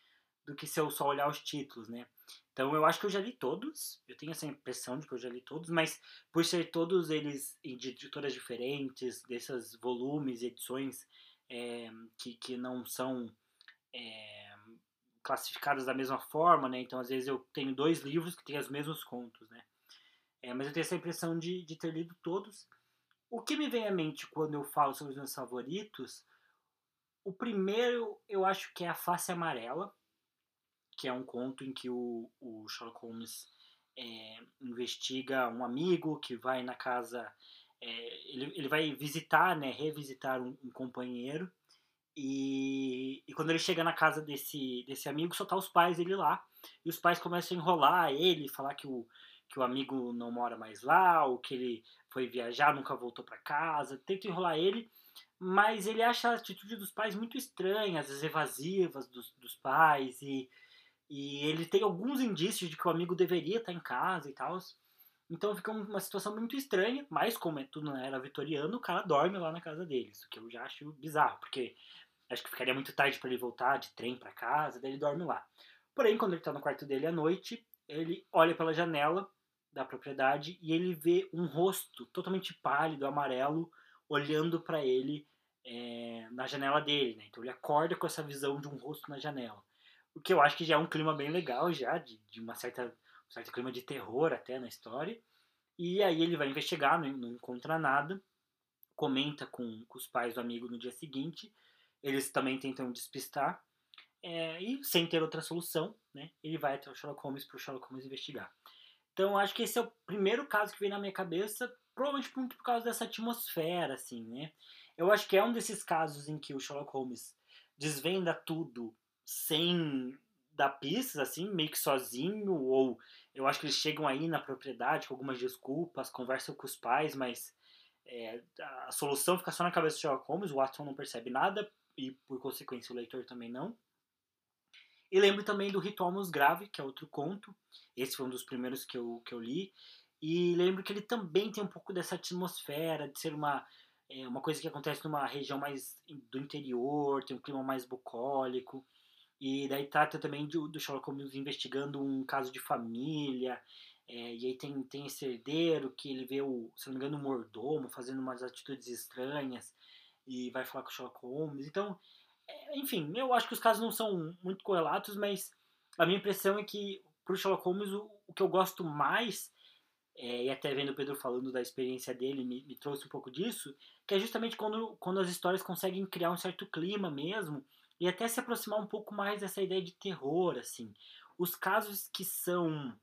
do que se eu só olhar os títulos, né? Então eu acho que eu já li todos, eu tenho essa impressão de que eu já li todos, mas por ser todos eles de editoras diferentes, desses volumes edições é, que, que não são é, classificadas da mesma forma, né? Então às vezes eu tenho dois livros que têm os mesmos contos, né? É, mas eu tenho essa impressão de, de ter lido todos. O que me vem à mente quando eu falo sobre os meus favoritos, o primeiro eu acho que é A Face Amarela, que é um conto em que o, o Sherlock Holmes é, investiga um amigo que vai na casa. É, ele, ele vai visitar, né, revisitar um, um companheiro. E, e, quando ele chega na casa desse, desse amigo, só tá os pais dele lá. E os pais começam a enrolar ele, falar que o, que o amigo não mora mais lá, ou que ele foi viajar, nunca voltou para casa. Tenta enrolar ele, mas ele acha a atitude dos pais muito estranha, às vezes evasivas dos, dos pais. E, e ele tem alguns indícios de que o amigo deveria estar em casa e tal. Então fica uma situação muito estranha, mas como é tudo na era vitoriana, o cara dorme lá na casa deles, o que eu já acho bizarro, porque acho que ficaria muito tarde para ele voltar de trem para casa, daí ele dorme lá. Porém, quando ele tá no quarto dele à noite, ele olha pela janela da propriedade e ele vê um rosto totalmente pálido, amarelo, olhando para ele é, na janela dele, né? Então ele acorda com essa visão de um rosto na janela. O que eu acho que já é um clima bem legal já, de, de uma certa, um certo clima de terror até na história. E aí ele vai investigar, não, não encontra nada, comenta com, com, os pais do amigo no dia seguinte, eles também tentam despistar, é, e sem ter outra solução, né, ele vai até o Sherlock Holmes para o Sherlock Holmes investigar. Então acho que esse é o primeiro caso que vem na minha cabeça, provavelmente muito por causa dessa atmosfera, assim, né. Eu acho que é um desses casos em que o Sherlock Holmes desvenda tudo sem dar pistas, assim, meio que sozinho, ou eu acho que eles chegam aí na propriedade com algumas desculpas, conversam com os pais, mas é, a solução fica só na cabeça do Sherlock Holmes, o Watson não percebe nada, e por consequência o leitor também não. E lembro também do Ritual Nos Grave, que é outro conto, esse foi um dos primeiros que eu, que eu li, e lembro que ele também tem um pouco dessa atmosfera, de ser uma, é, uma coisa que acontece numa região mais do interior, tem um clima mais bucólico, e daí trata também do, do Sherlock Holmes investigando um caso de família. É, e aí tem, tem esse herdeiro que ele vê o, se não me engano, o mordomo fazendo umas atitudes estranhas e vai falar com o Sherlock Holmes. Então, é, enfim, eu acho que os casos não são muito correlatos, mas a minha impressão é que pro Sherlock Holmes o, o que eu gosto mais, é, e até vendo o Pedro falando da experiência dele, me, me trouxe um pouco disso, que é justamente quando, quando as histórias conseguem criar um certo clima mesmo, e até se aproximar um pouco mais dessa ideia de terror, assim. Os casos que são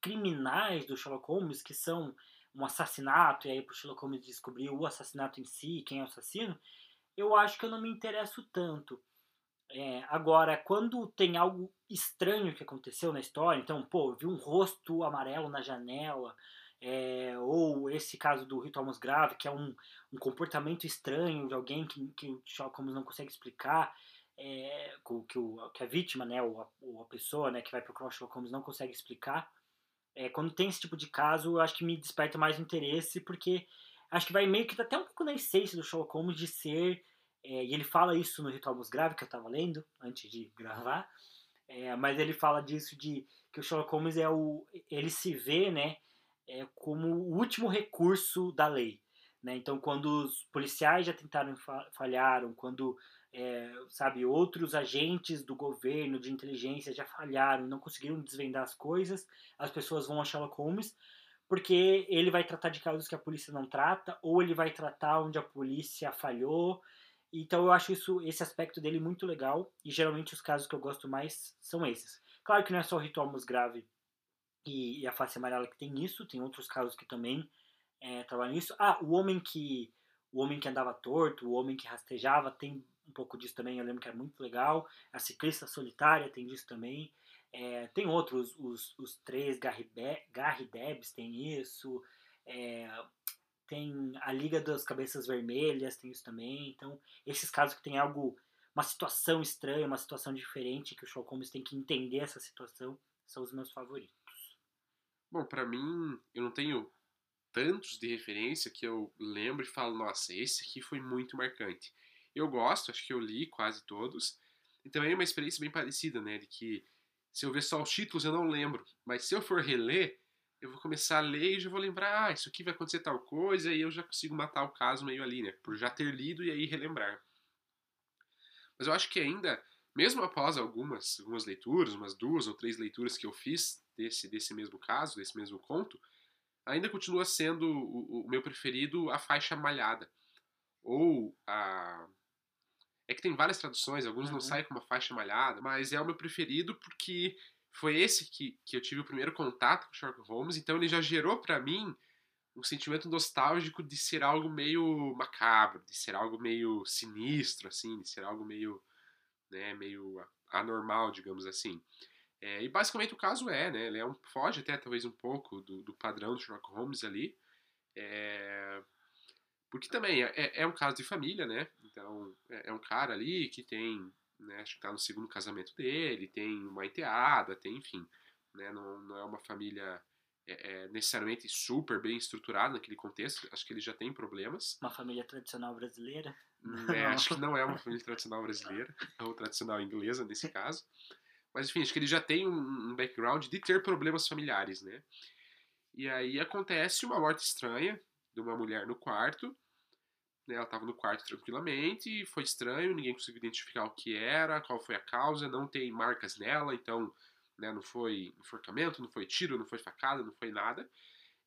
criminais do Sherlock Holmes, que são um assassinato, e aí pro Sherlock Holmes descobrir o assassinato em si, quem é o assassino, eu acho que eu não me interesso tanto. É, agora, quando tem algo estranho que aconteceu na história, então, pô, eu vi um rosto amarelo na janela, é, ou esse caso do Rito Thomas Grave, que é um, um comportamento estranho de alguém que, que o Sherlock Holmes não consegue explicar, é, que, o, que a vítima, né, ou a, ou a pessoa né, que vai procurar o Sherlock Holmes não consegue explicar. É, quando tem esse tipo de caso, eu acho que me desperta mais interesse, porque acho que vai meio que até um pouco na essência do Sherlock Holmes de ser, é, e ele fala isso no Ritual Grave, que eu estava lendo antes de gravar, é, mas ele fala disso de que o Sherlock Holmes é o, ele se vê, né, é, como o último recurso da lei. Né? Então, quando os policiais já tentaram falharam, quando é, sabe outros agentes do governo de inteligência já falharam, não conseguiram desvendar as coisas, as pessoas vão a Sherlock Holmes porque ele vai tratar de casos que a polícia não trata ou ele vai tratar onde a polícia falhou. Então eu acho isso esse aspecto dele muito legal e geralmente os casos que eu gosto mais são esses. Claro que não é só o ritual grave e, e, a face amarela que tem isso, tem outros casos que também é, trabalham nisso. Ah, o homem que o homem que andava torto, o homem que rastejava, tem um pouco disso também, eu lembro que era muito legal. A ciclista solitária tem disso também. É, tem outros, os, os três Garry, Debs tem isso. É, tem a Liga das Cabeças Vermelhas, tem isso também. Então, esses casos que tem algo, uma situação estranha, uma situação diferente, que o Sherlock Holmes tem que entender essa situação, são os meus favoritos. Bom, para mim, eu não tenho tantos de referência que eu lembro e falo, nossa, esse aqui foi muito marcante. Eu gosto, acho que eu li quase todos. E também é uma experiência bem parecida, né? De que se eu ver só os títulos eu não lembro. Mas se eu for reler, eu vou começar a ler e já vou lembrar, ah, isso aqui vai acontecer tal coisa, e eu já consigo matar o caso meio ali, né? Por já ter lido e aí relembrar. Mas eu acho que ainda, mesmo após algumas, algumas leituras, umas duas ou três leituras que eu fiz, desse, desse mesmo caso, desse mesmo conto, ainda continua sendo o, o meu preferido a faixa malhada. Ou a. É que tem várias traduções, alguns uhum. não saem com uma faixa malhada, mas é o meu preferido porque foi esse que, que eu tive o primeiro contato com Sherlock Holmes, então ele já gerou para mim um sentimento nostálgico de ser algo meio macabro, de ser algo meio sinistro, assim, de ser algo meio, né, meio anormal, digamos assim. É, e basicamente o caso é, né? Ele é um, foge até talvez um pouco do, do padrão do Sherlock Holmes ali. É, porque também é, é, é um caso de família, né? Então é, é, um cara ali que tem, né, acho que tá no segundo casamento dele, tem uma enteada, tem, enfim, né? Não, não é uma família é, é, necessariamente super bem estruturada naquele contexto. Acho que ele já tem problemas. Uma família tradicional brasileira? É, acho que não é uma família tradicional brasileira, ou tradicional inglesa nesse caso. Mas enfim, acho que ele já tem um, um background de ter problemas familiares, né? E aí acontece uma morte estranha de uma mulher no quarto. Né? Ela estava no quarto tranquilamente, foi estranho, ninguém conseguiu identificar o que era, qual foi a causa, não tem marcas nela, então né, não foi enforcamento, não foi tiro, não foi facada, não foi nada.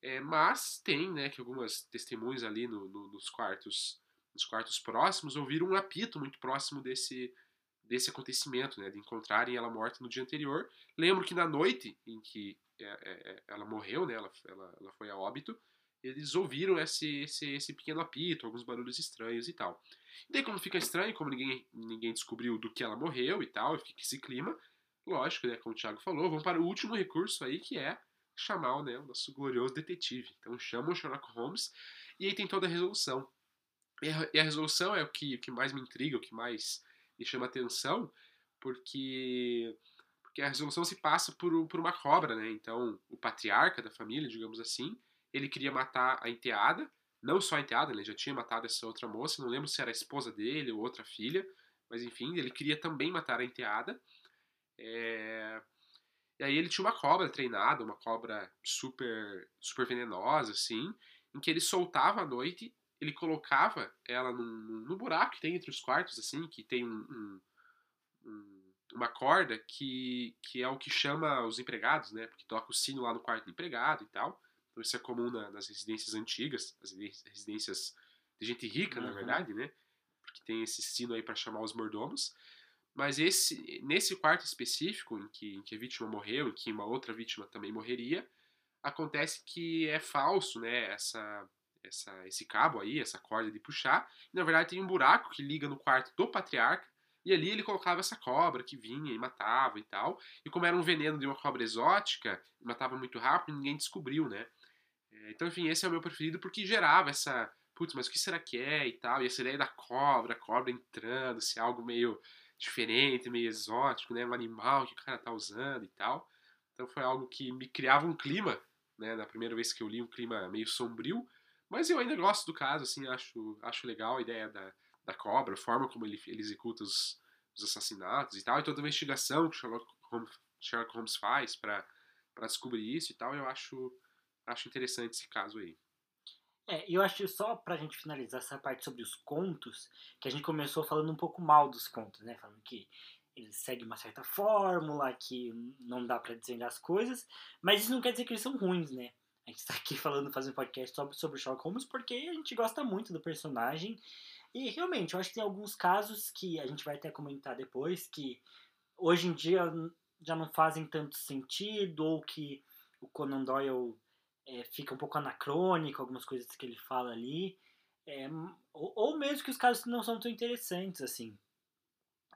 É, mas tem, né, que algumas testemunhas ali no, no, nos quartos, nos quartos próximos ouviram um apito muito próximo desse desse acontecimento, né, de encontrarem ela morta no dia anterior. Lembro que na noite em que é, é, é, ela morreu, né, ela, ela, ela foi a óbito, eles ouviram esse, esse, esse pequeno apito, alguns barulhos estranhos e tal. E daí, como fica estranho, como ninguém, ninguém descobriu do que ela morreu e tal, e fica esse clima, lógico, né, como o Thiago falou, vamos para o último recurso aí, que é chamar né, o nosso glorioso detetive. Então chamam o Sherlock Holmes e aí tem toda a resolução. E a, e a resolução é o que, o que mais me intriga, o que mais me chama atenção, porque porque a resolução se passa por, por uma cobra, né? Então, o patriarca da família, digamos assim, ele queria matar a enteada, não só a enteada, ele já tinha matado essa outra moça, não lembro se era a esposa dele ou outra filha, mas enfim, ele queria também matar a enteada. É... E aí ele tinha uma cobra treinada, uma cobra super, super venenosa, assim, em que ele soltava à noite ele colocava ela num, buraco que tem entre os quartos, assim, que tem um, um, uma corda que, que é o que chama os empregados, né? Porque toca o sino lá no quarto do empregado e tal. Então isso é comum na, nas residências antigas, as residências de gente rica, uhum. na verdade, né? Porque tem esse sino aí para chamar os mordomos. Mas esse, nesse quarto específico, em que, em que a vítima morreu, em que uma outra vítima também morreria, acontece que é falso, né? Essa, essa, esse cabo aí, essa corda de puxar. E, na verdade, tem um buraco que liga no quarto do patriarca. E ali ele colocava essa cobra que vinha e matava e tal. E como era um veneno de uma cobra exótica, matava muito rápido, ninguém descobriu, né? É, então, enfim, esse é o meu preferido porque gerava essa. Putz, mas o que será que é e tal? E essa ideia da cobra, cobra entrando, se é algo meio diferente, meio exótico, né? Um animal que o cara tá usando e tal. Então foi algo que me criava um clima, né? Na primeira vez que eu li, um clima meio sombrio. Mas eu ainda gosto do caso, assim, acho, acho legal a ideia da, da cobra, a forma como ele, ele executa os, os assassinatos e tal, e toda a investigação que Sherlock Holmes, Sherlock Holmes faz para descobrir isso e tal, eu acho, acho interessante esse caso aí. É, eu acho só pra gente finalizar essa parte sobre os contos, que a gente começou falando um pouco mal dos contos, né? Falando que eles seguem uma certa fórmula, que não dá para desvendar as coisas, mas isso não quer dizer que eles são ruins, né? A gente tá aqui falando, fazendo podcast sobre, sobre Sherlock Holmes porque a gente gosta muito do personagem. E realmente, eu acho que tem alguns casos que a gente vai até comentar depois, que hoje em dia já não fazem tanto sentido, ou que o Conan Doyle é, fica um pouco anacrônico, algumas coisas que ele fala ali. É, ou, ou, mesmo que os casos não são tão interessantes, assim.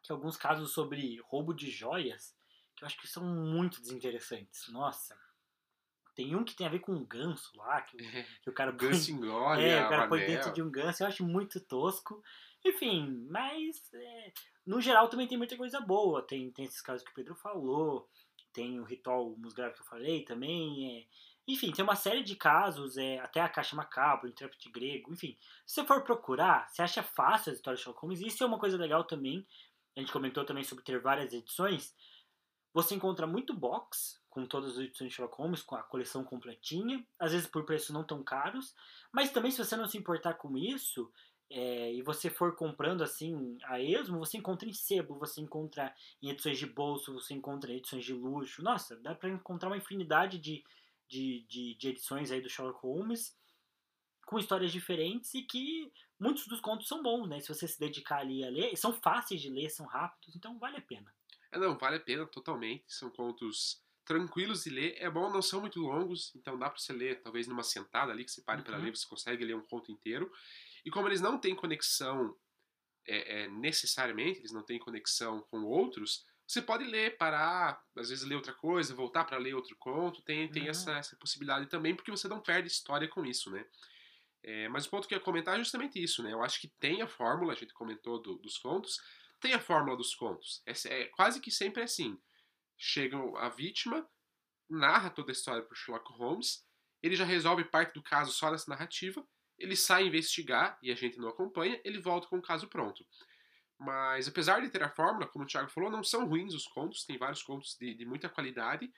Que alguns casos sobre roubo de joias, que eu acho que são muito desinteressantes. Nossa. Tem um que tem a ver com um ganso lá, que, que o cara põe. Ganso engole, é, o cara põe dentro de um ganso, eu acho muito tosco. Enfim, mas é, no geral também tem muita coisa boa. Tem, tem esses casos que o Pedro falou, tem o ritual musgrave que eu falei também. É, enfim, tem uma série de casos, é, até a Caixa Macabro, o Intérprete Grego, enfim. Se você for procurar, você acha fácil as histórias de Sherlock Holmes. Isso é uma coisa legal também. A gente comentou também sobre ter várias edições. Você encontra muito box com todas as edições de Sherlock Holmes, com a coleção completinha, às vezes por preços não tão caros, mas também se você não se importar com isso, é, e você for comprando assim a esmo, você encontra em sebo, você encontra em edições de bolso, você encontra em edições de luxo. Nossa, dá para encontrar uma infinidade de, de, de, de, edições aí do Sherlock Holmes com histórias diferentes e que muitos dos contos são bons, né? Se você se dedicar ali a ler, são fáceis de ler, são rápidos, então vale a pena. É, não, vale a pena totalmente. São contos tranquilos de ler. É bom, não são muito longos, então dá para você ler, talvez numa sentada ali que você pare uhum. para ler, você consegue ler um conto inteiro. E como eles não têm conexão é, é, necessariamente, eles não têm conexão com outros, você pode ler, parar, às vezes ler outra coisa, voltar para ler outro conto, tem, tem uhum. essa, essa possibilidade também, porque você não perde história com isso, né? É, mas o ponto que eu ia comentar é justamente isso, né? Eu acho que tem a fórmula, a gente comentou do, dos contos, tem a fórmula dos contos. É, é, quase que sempre assim. Chega a vítima, narra toda a história para Sherlock Holmes, ele já resolve parte do caso só nessa narrativa, ele sai investigar e a gente não acompanha, ele volta com o caso pronto. Mas apesar de ter a fórmula, como o Thiago falou, não são ruins os contos, tem vários contos de, de muita qualidade.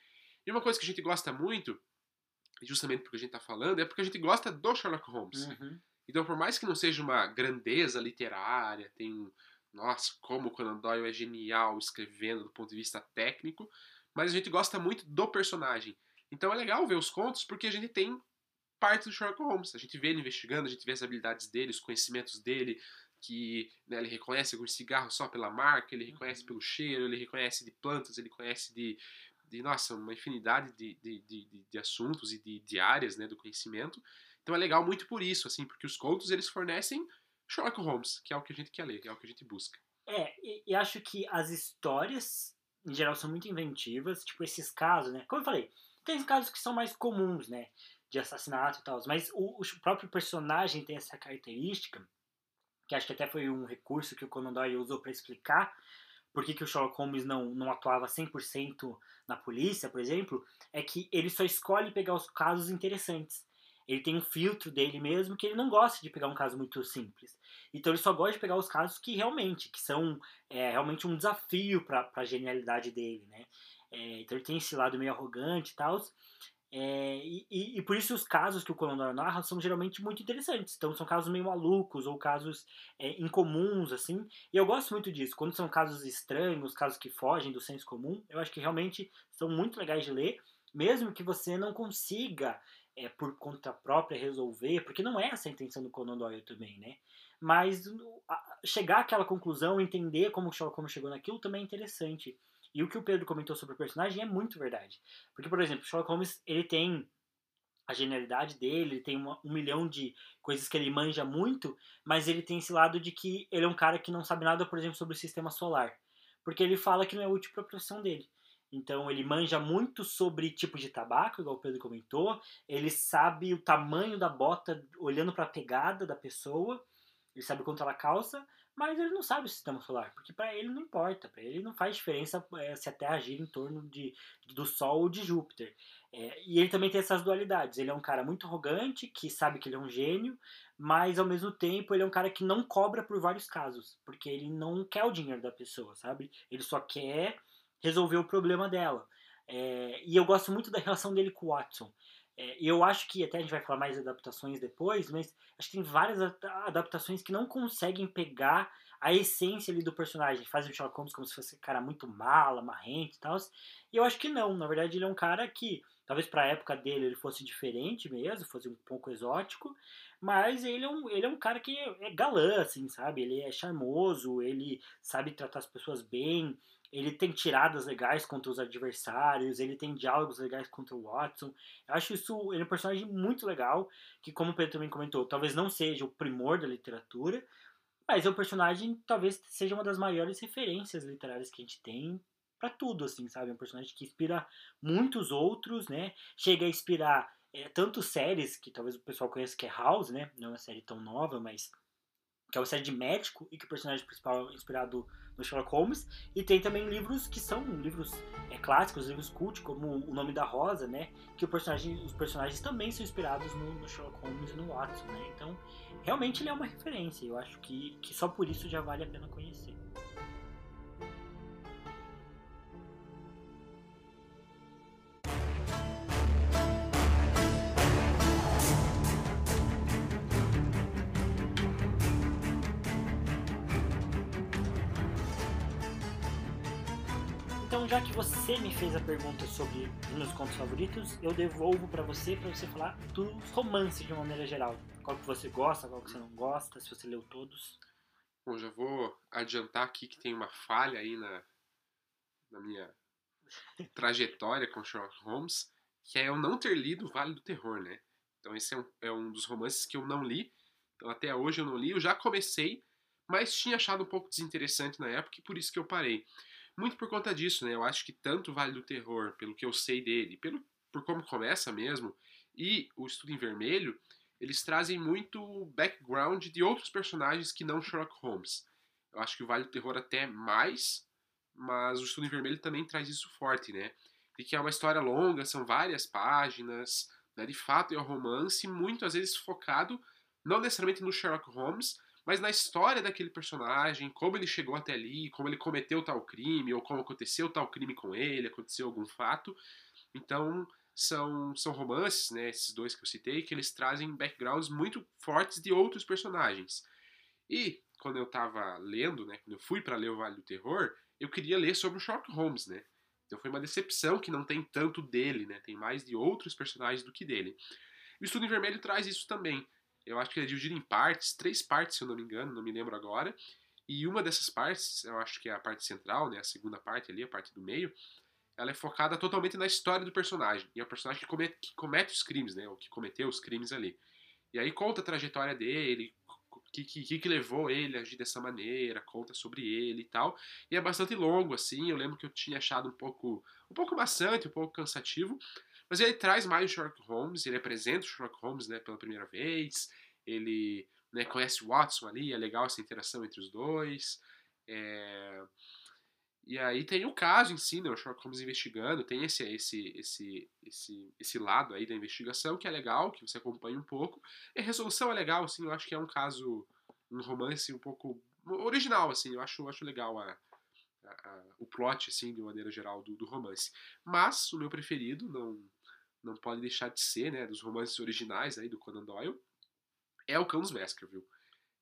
E uma coisa que a gente gosta muito, justamente porque a gente está falando, é porque a gente gosta do Sherlock Holmes. Uhum. Então, por mais que não seja uma grandeza literária, tem. Nossa, como o Conan Doyle é genial escrevendo do ponto de vista técnico, mas a gente gosta muito do personagem. Então é legal ver os contos porque a gente tem parte do Sherlock Holmes. A gente vê ele investigando, a gente vê as habilidades dele, os conhecimentos dele, que né, ele reconhece alguns cigarros só pela marca, ele reconhece uhum. pelo cheiro, ele reconhece de plantas, ele conhece de, de nossa, uma infinidade de, de, de, de assuntos e de, de áreas né, do conhecimento. Então é legal muito por isso, assim, porque os contos eles fornecem Sherlock Holmes, que é o que a gente quer ler, que é o que a gente busca. É, e, e acho que as histórias, em geral, são muito inventivas, tipo esses casos, né? Como eu falei, tem casos que são mais comuns, né? de assassinato e tal. Mas o, o, próprio personagem tem essa característica, que acho que até foi um recurso que o Conan Doyle usou para explicar por que, que o Sherlock Holmes não, não atuava 100% na polícia, por exemplo, é que ele só escolhe pegar os casos interessantes. Ele tem um filtro dele mesmo que ele não gosta de pegar um caso muito simples. Então ele só gosta de pegar os casos que realmente, que são é, realmente um desafio para a genialidade dele, né? É, então ele tem esse lado meio arrogante e tal. É, e, e, por isso os casos que o Conan narra são geralmente muito interessantes. Então são casos meio malucos ou casos é, incomuns, assim. E eu gosto muito disso. Quando são casos estranhos, casos que fogem do senso comum, eu acho que realmente são muito legais de ler, mesmo que você não consiga, é, por conta própria, resolver, porque não é essa a intenção do Conan Doyle também, né? Mas chegar àquela conclusão, entender como o Sherlock Holmes chegou naquilo também é interessante. E o que o Pedro comentou sobre o personagem é muito verdade. Porque, por exemplo, Sherlock Holmes, ele tem a genialidade dele, ele tem uma, um milhão de coisas que ele manja muito, mas ele tem esse lado de que ele é um cara que não sabe nada, por exemplo, sobre o sistema solar. Porque ele fala que não é útil para a profissão dele. Então ele manja muito sobre tipo de tabaco, igual o Pedro comentou. Ele sabe o tamanho da bota olhando para a pegada da pessoa. Ele sabe quanto ela calça, mas ele não sabe o sistema solar, porque para ele não importa, para ele não faz diferença é, se a Terra gira em torno de, do Sol ou de Júpiter. É, e ele também tem essas dualidades. Ele é um cara muito arrogante, que sabe que ele é um gênio, mas ao mesmo tempo ele é um cara que não cobra por vários casos, porque ele não quer o dinheiro da pessoa, sabe? Ele só quer resolver o problema dela. É, e eu gosto muito da relação dele com o Watson. É, eu acho que até a gente vai falar mais de adaptações depois, mas acho que tem várias adaptações que não conseguem pegar a essência ali do personagem. Fazem o Sherlock Holmes como se fosse um cara muito mala, marrento e tal. E eu acho que não. Na verdade, ele é um cara que, talvez para a época dele, ele fosse diferente mesmo, fosse um pouco exótico. Mas ele é um, ele é um cara que é galã, assim, sabe? Ele é charmoso, ele sabe tratar as pessoas bem ele tem tiradas legais contra os adversários, ele tem diálogos legais contra o Watson. Eu acho isso, ele é um personagem muito legal, que como o Pedro também comentou, talvez não seja o primor da literatura, mas é um personagem, talvez seja uma das maiores referências literárias que a gente tem para tudo, assim, sabe? É um personagem que inspira muitos outros, né? Chega a inspirar é, tanto séries, que talvez o pessoal conheça, que é House, né? Não é uma série tão nova, mas que é uma série de médico e que o personagem principal é inspirado no Sherlock Holmes. E tem também livros que são livros é, clássicos, livros cult, como O Nome da Rosa, né? Que personagem, os personagens também são inspirados no, no Sherlock Holmes e no Watson, né? Então, realmente ele é uma referência. Eu acho que, que só por isso já vale a pena conhecer. Já que você me fez a pergunta sobre os meus contos favoritos, eu devolvo para você para você falar dos romances de uma maneira geral. Qual que você gosta, qual que você não gosta, se você leu todos. Bom, já vou adiantar aqui que tem uma falha aí na, na minha trajetória com Sherlock Holmes, que é eu não ter lido Vale do Terror, né? Então esse é um, é um dos romances que eu não li. Então até hoje eu não li. Eu já comecei, mas tinha achado um pouco desinteressante na época e por isso que eu parei. Muito por conta disso, né? Eu acho que tanto Vale do Terror, pelo que eu sei dele, pelo, por como começa mesmo, e o Estudo em Vermelho, eles trazem muito background de outros personagens que não Sherlock Holmes. Eu acho que o Vale do Terror até mais, mas o Estudo em Vermelho também traz isso forte, né? E que é uma história longa, são várias páginas, né? de fato é um romance muito às vezes focado não necessariamente no Sherlock Holmes, mas na história daquele personagem, como ele chegou até ali, como ele cometeu tal crime, ou como aconteceu tal crime com ele, aconteceu algum fato. Então, são, são romances, né, esses dois que eu citei, que eles trazem backgrounds muito fortes de outros personagens. E, quando eu estava lendo, né, quando eu fui para ler o Vale do Terror, eu queria ler sobre o Sherlock Holmes, né? Então foi uma decepção que não tem tanto dele, né? Tem mais de outros personagens do que dele. O Estudo em Vermelho traz isso também. Eu acho que ele é dividido em partes, três partes, se eu não me engano, não me lembro agora. E uma dessas partes, eu acho que é a parte central, né, a segunda parte ali, a parte do meio, ela é focada totalmente na história do personagem. E é o personagem que comete, que comete os crimes, né, o que cometeu os crimes ali. E aí conta a trajetória dele, o que, que, que levou ele a agir dessa maneira, conta sobre ele e tal. E é bastante longo, assim, eu lembro que eu tinha achado um pouco, um pouco maçante, um pouco cansativo, mas ele traz mais o Sherlock Holmes, ele apresenta o Sherlock Holmes né, pela primeira vez, ele né, conhece o Watson ali, é legal essa interação entre os dois. É... E aí tem o caso em si, né, o Sherlock Holmes investigando, tem esse, esse, esse, esse, esse lado aí da investigação que é legal, que você acompanha um pouco. E a resolução é legal, assim, eu acho que é um caso, um romance um pouco original, assim, eu acho, acho legal a, a, a, o plot, assim, de maneira geral, do, do romance. Mas o meu preferido, não, não pode deixar de ser, né, dos romances originais aí do Conan Doyle, é o Cão dos Baskerville.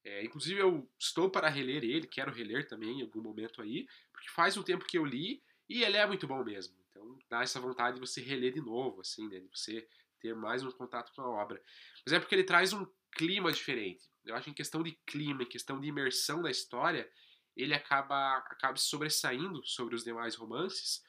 É, inclusive eu estou para reler ele, quero reler também em algum momento aí, porque faz um tempo que eu li e ele é muito bom mesmo. Então dá essa vontade de você reler de novo, assim, né, de você ter mais um contato com a obra. Mas é porque ele traz um clima diferente. Eu acho que em questão de clima, em questão de imersão na história, ele acaba, acaba sobressaindo sobre os demais romances,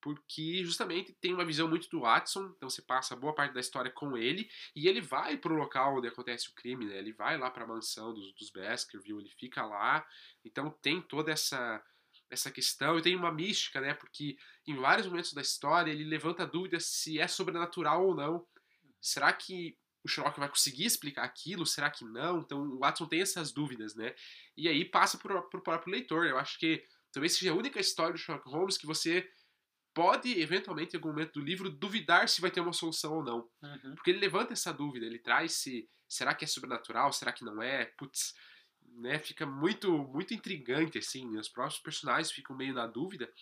porque justamente tem uma visão muito do Watson, então você passa boa parte da história com ele, e ele vai pro local onde acontece o crime, né? Ele vai lá para a mansão dos, dos Baskerville, ele fica lá, então tem toda essa essa questão e tem uma mística, né? Porque em vários momentos da história ele levanta dúvidas se é sobrenatural ou não. Será que o Sherlock vai conseguir explicar aquilo? Será que não? Então o Watson tem essas dúvidas, né? E aí passa pro, pro próprio leitor. Eu acho que talvez seja a única história do Sherlock Holmes que você pode, eventualmente, em algum momento do livro, duvidar se vai ter uma solução ou não. Uhum. Porque ele levanta essa dúvida, ele traz se. Será que é sobrenatural? Será que não é? Putz, né? Fica muito, muito intrigante, assim. Os próprios personagens ficam meio na dúvida.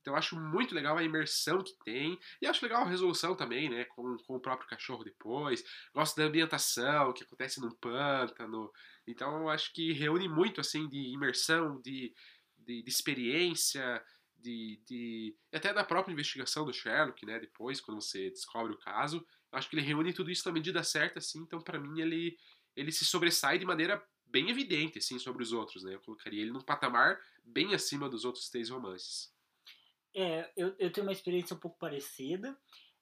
Então eu acho muito legal a imersão que tem. E acho legal a resolução também, né? Com, com o próprio cachorro depois. Gosto da ambientação que acontece num pântano. Então eu acho que reúne muito, assim, de imersão, de, de, de experiência, de, de. até da própria investigação do Sherlock, né? Depois, quando você descobre o caso. Eu acho que ele reúne tudo isso na medida certa, assim. Então, para mim, ele, ele se sobressai de maneira bem evidente, assim, sobre os outros, né? Eu colocaria ele num patamar bem acima dos outros três romances. É, eu, eu tenho uma experiência um pouco parecida,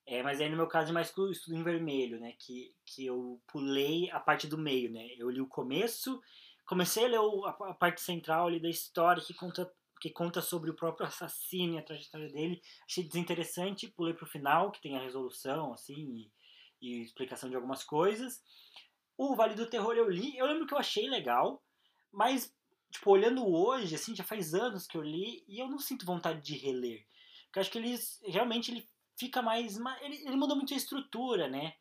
é, mas aí no meu caso é mais o estudo em vermelho, né? Que, que eu pulei a parte do meio, né? Eu li o começo, comecei a ler a, a, parte central ali da história que conta, que conta sobre o próprio assassino e a trajetória dele. Achei desinteressante, pulei pro final, que tem a resolução, assim, e, e explicação de algumas coisas. O Vale do Terror eu li, eu lembro que eu achei legal, mas tipo, olhando hoje, assim, já faz anos que eu li e eu não sinto vontade de reler. Porque eu acho que eles realmente ele fica mais. Ele, ele muda muito a estrutura, né?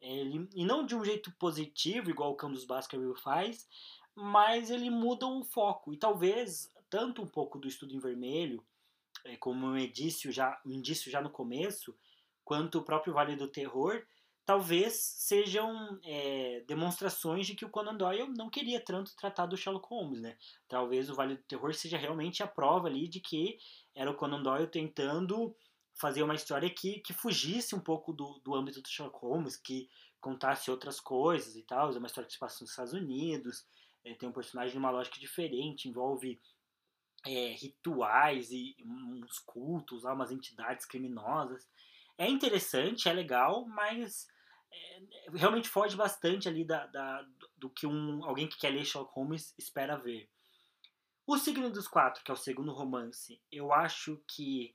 Ele, e não de um jeito positivo, igual o Cão dos Baskerville faz, mas ele muda o foco. E talvez, tanto um pouco do estudo em vermelho, é, como um indício já, um indício já no começo, quanto o próprio Vale do Terror, talvez sejam é, demonstrações de que o Conan Doyle não queria tanto tratar do Sherlock Holmes, né? Talvez o Vale do Terror seja realmente a prova ali de que era o Conan Doyle tentando fazer uma história que, que fugisse um pouco do, do âmbito do Sherlock Holmes, que contasse outras coisas e tal. É uma história que se passa nos Estados Unidos, é, tem um personagem de uma lógica diferente, envolve é, rituais e uns cultos, umas entidades criminosas. É interessante, é legal, mas é, realmente foge bastante ali da, da, do que um, alguém que quer ler Sherlock Holmes espera ver. O Signo dos Quatro, que é o segundo romance, eu acho que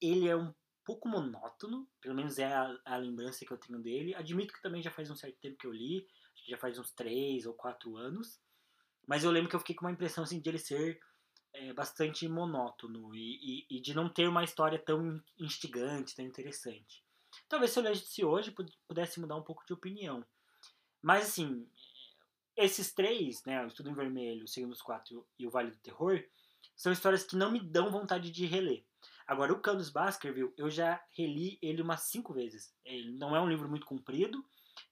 ele é um pouco monótono, pelo menos é a, a, lembrança que eu tenho dele. Admito que também já faz um certo tempo que eu li, já faz uns três ou quatro anos, mas eu lembro que eu fiquei com uma impressão assim, de ele ser é, bastante monótono e, e, e, de não ter uma história tão instigante, tão interessante. Talvez se eu lesse hoje pudesse mudar um pouco de opinião. Mas assim, esses três, né, o Estudo em Vermelho, o Segundo dos Quatro e o Vale do Terror, são histórias que não me dão vontade de reler. Agora, o Canus Baskerville, eu já reli ele umas cinco vezes. Ele não é um livro muito comprido.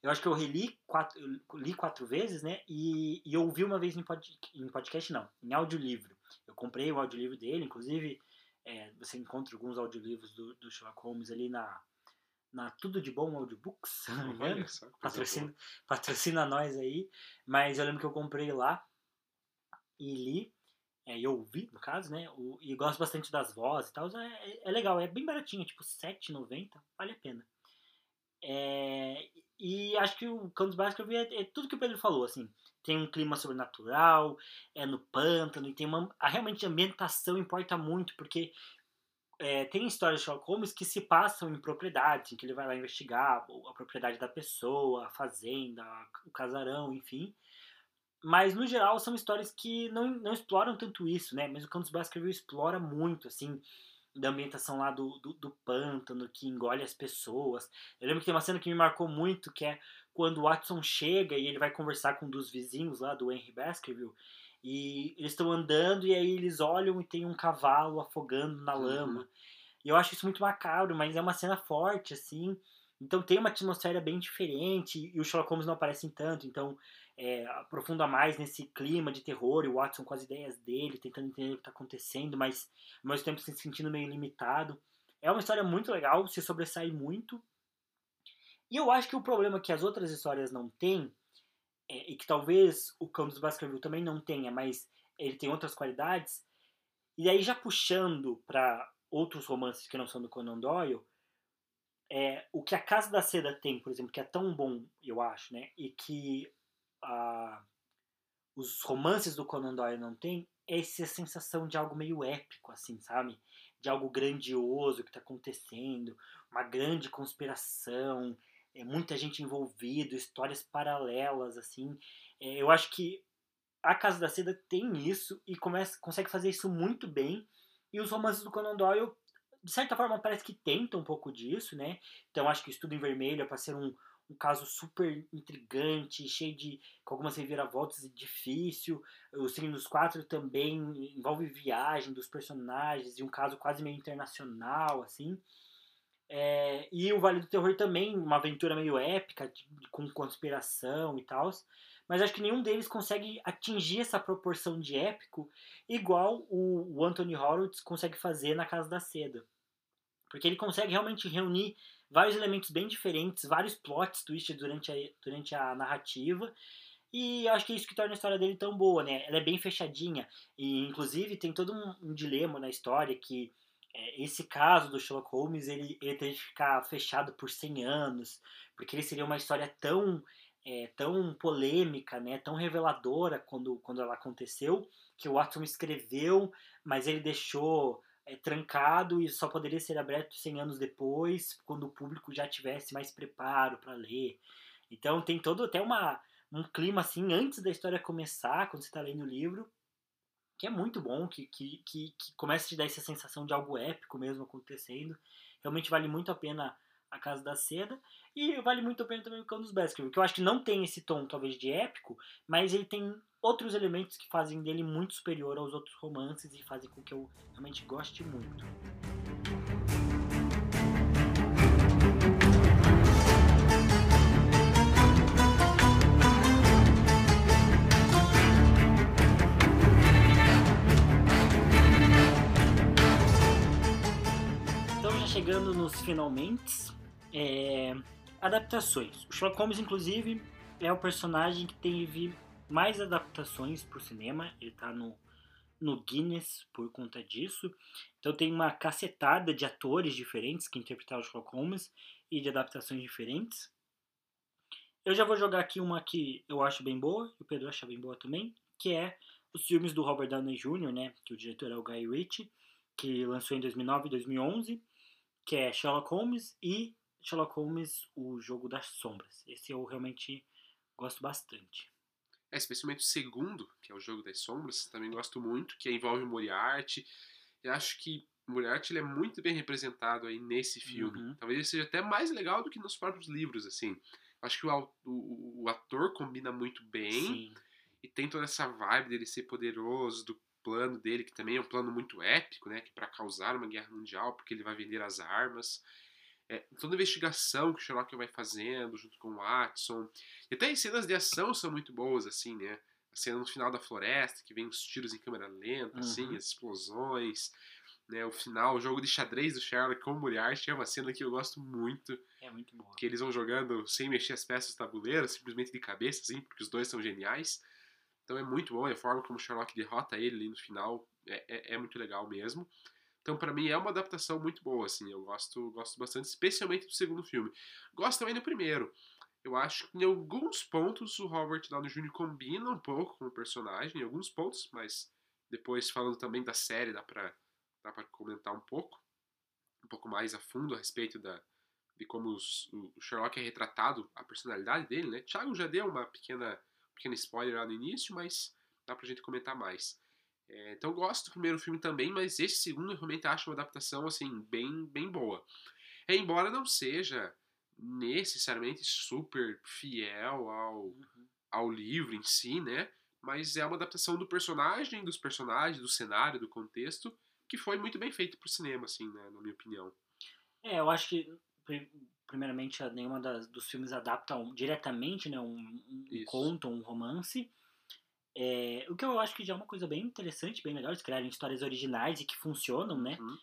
Eu acho que eu reli quatro, eu li quatro vezes, né? E, e ouvi uma vez em, pod, em podcast, não, em audiolivro. Eu comprei o audiolivro dele, inclusive é, você encontra alguns audiolivros do, do Sherlock Holmes ali na, na Tudo de Bom Audiobooks, não me engano. Patrocina, patrocina nós aí. Mas eu lembro que eu comprei lá e li. É, e ouvi, no caso, né? O, e gosto bastante das vozes e tal. É, é, é, legal, é bem baratinho, tipo R$7,90, vale a pena. É, e acho que o Campos Básicos é, é tudo que o Pedro falou, assim. Tem um clima sobrenatural, é no pântano, e tem uma. A, realmente a ambientação importa muito, porque é, tem histórias de Sherlock Holmes que se passam em propriedades, em que ele vai lá investigar a propriedade da pessoa, a fazenda, o casarão, enfim. Mas, no geral, são histórias que não, não exploram tanto isso, né? Mas o Campos Baskerville explora muito, assim, da ambientação lá do, do, do, pântano, que engole as pessoas. Eu lembro que tem uma cena que me marcou muito, que é quando o Watson chega e ele vai conversar com um dos vizinhos lá do Henry Baskerville, e eles estão andando e aí eles olham e tem um cavalo afogando na uhum. lama. Uhum. E eu acho isso muito macabro, mas é uma cena forte, assim. Então tem uma atmosfera bem diferente e o Sherlock Holmes não aparece tanto, então é, aprofunda mais nesse clima de terror e o Watson com as ideias dele, tentando entender o que está acontecendo, mas ao mesmo tempo se sentindo meio limitado. É uma história muito legal, se sobressai muito. E eu acho que o problema que as outras histórias não têm é, e que talvez o Campos Baskerville também não tenha, mas ele tem outras qualidades. E aí já puxando para outros romances que não são do Conan Doyle, é, o que a Casa da Seda tem, por exemplo, que é tão bom, eu acho, né? E que os romances do Conan Doyle não têm é essa sensação de algo meio épico, assim, sabe? De algo grandioso que está acontecendo, uma grande conspiração, é, muita gente envolvida, histórias paralelas, assim. É, eu acho que a Casa da Seda tem isso e começa, consegue fazer isso muito bem. E os romances do Conan Doyle, de certa forma, parece que tentam um pouco disso, né? Então acho que o Estudo em Vermelho é para ser um, um caso super intrigante, cheio de com algumas reviravoltas difícil. O Signo dos Quatro também envolve viagem dos personagens e um caso quase meio internacional, assim. É, e o Vale do Terror também, uma aventura meio épica, com conspiração e tal. Mas acho que nenhum deles consegue atingir essa proporção de épico igual o, o Anthony Horowitz consegue fazer na Casa da Seda. Porque ele consegue realmente reunir vários elementos bem diferentes, vários plots twists durante a, durante a narrativa. E acho que é isso que torna a história dele tão boa, né? Ela é bem fechadinha. E, inclusive, tem todo um, um dilema na história que é, esse caso do Sherlock Holmes, ele, ele teve que ficar fechado por 100 anos, porque ele seria uma história tão é, tão polêmica, né, tão reveladora quando, quando ela aconteceu, que o Watson escreveu, mas ele deixou é, trancado e só poderia ser aberto 100 anos depois, quando o público já tivesse mais preparo para ler. Então tem todo até uma, um clima assim antes da história começar, quando você está lendo o livro, que é muito bom, que, que, que, que começa a te dar essa sensação de algo épico mesmo acontecendo. Realmente vale muito a pena a Casa da Seda. E vale muito a pena também o Cão dos Baskerville, que eu acho que não tem esse tom, talvez, de épico, mas ele tem outros elementos que fazem dele muito superior aos outros romances e fazem com que eu realmente goste muito. Chegando nos finalmente, é, adaptações. O Sherlock Holmes, inclusive, é o personagem que teve mais adaptações para o cinema. Ele está no, no Guinness por conta disso. Então tem uma cacetada de atores diferentes que interpretaram o Sherlock Holmes e de adaptações diferentes. Eu já vou jogar aqui uma que eu acho bem boa, e o Pedro acha bem boa também, que é os filmes do Robert Downey Jr., né, que o diretor é o Guy Ritchie, que lançou em 2009 e 2011, que é Sherlock Holmes e Sherlock Holmes, o jogo das sombras. Esse eu realmente gosto bastante. É, especialmente o segundo, que é o jogo das sombras, também gosto muito, que envolve o Moriarty. Eu acho que o Moriarty ele é muito bem representado aí nesse filme. Uhum. Talvez ele seja até mais legal do que nos próprios livros, assim. Acho que o, o, o ator combina muito bem. Sim. E tem toda essa vibe dele ser poderoso, do plano dele, que também é um plano muito épico, né? Que para causar uma guerra mundial, porque ele vai vender as armas é, toda a investigação que o Sherlock vai fazendo junto com o Watson. E até as cenas de ação são muito boas, assim, né? A cena no final da floresta, que vem os tiros em câmera lenta, assim, uhum. assim, as explosões. Né, o final, o jogo de xadrez do Sherlock com o Moriarty é uma cena que eu gosto muito. É muito boa. Que eles vão jogando sem mexer as peças do tabuleiro, simplesmente de cabeça, assim, porque os dois são geniais. Então é muito bom, a forma como Sherlock derrota ele ali no final é, é, é muito legal mesmo. Então, para mim, é uma adaptação muito boa, assim. Eu gosto, gosto bastante, especialmente do segundo filme. Gosto também do primeiro. Eu acho que em alguns pontos o Robert Downey Jr. combina um pouco com o personagem, em alguns pontos, mas depois falando também da série, dá pra, dá pra comentar um pouco, um pouco mais a fundo a respeito da, de como os, o Sherlock é retratado, a personalidade dele, né? Thiago já deu uma pequena, pequena spoiler lá no início, mas dá pra gente comentar mais. É, então eu gosto do primeiro filme também, mas esse segundo eu realmente acho uma adaptação assim bem, bem boa. É, embora não seja necessariamente super fiel ao, uhum. ao livro em si, né? Mas é uma adaptação do personagem, dos personagens, do cenário, do contexto, que foi muito bem feito pro cinema, assim, né? Na minha opinião. É, eu acho que primeiramente nenhuma das, dos filmes adapta um, diretamente, né? Um, um conto, um romance. É, o que eu acho que já é uma coisa bem interessante, bem legal, eles criarem histórias originais e que funcionam, né? Uhum.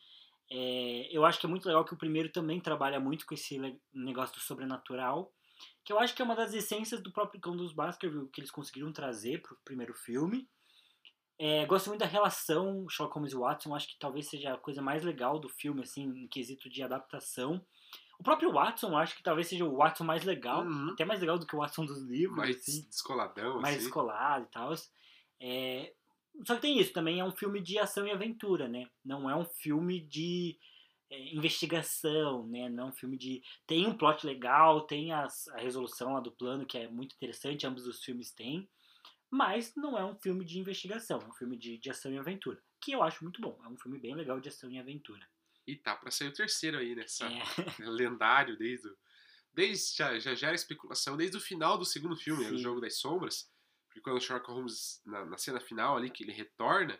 É, eu acho que é muito legal que o primeiro também trabalha muito com esse negócio do sobrenatural, que eu acho que é uma das essências do próprio Cão dos Baskerville que eles conseguiram trazer pro primeiro filme. É, gosto muito da relação Sherlock Holmes e Watson, acho que talvez seja a coisa mais legal do filme, assim, em quesito de adaptação. O próprio Watson, acho que talvez seja o Watson mais legal, uhum. até mais legal do que o Watson dos livros. Mais assim, descoladão, Mais assim. descolado e tal. É, só que tem isso, também é um filme de ação e aventura, né? Não é um filme de é, investigação, né? Não é um filme de. Tem um plot legal, tem as, a resolução lá do plano, que é muito interessante, ambos os filmes têm. Mas não é um filme de investigação, é um filme de, de ação e aventura. Que eu acho muito bom. É um filme bem legal de ação e aventura. E tá pra sair o terceiro aí, né? É. lendário desde o, desde já, já gera especulação desde o final do segundo filme, né, o jogo das sombras, porque quando o Sherlock Holmes na, na cena final ali que ele retorna,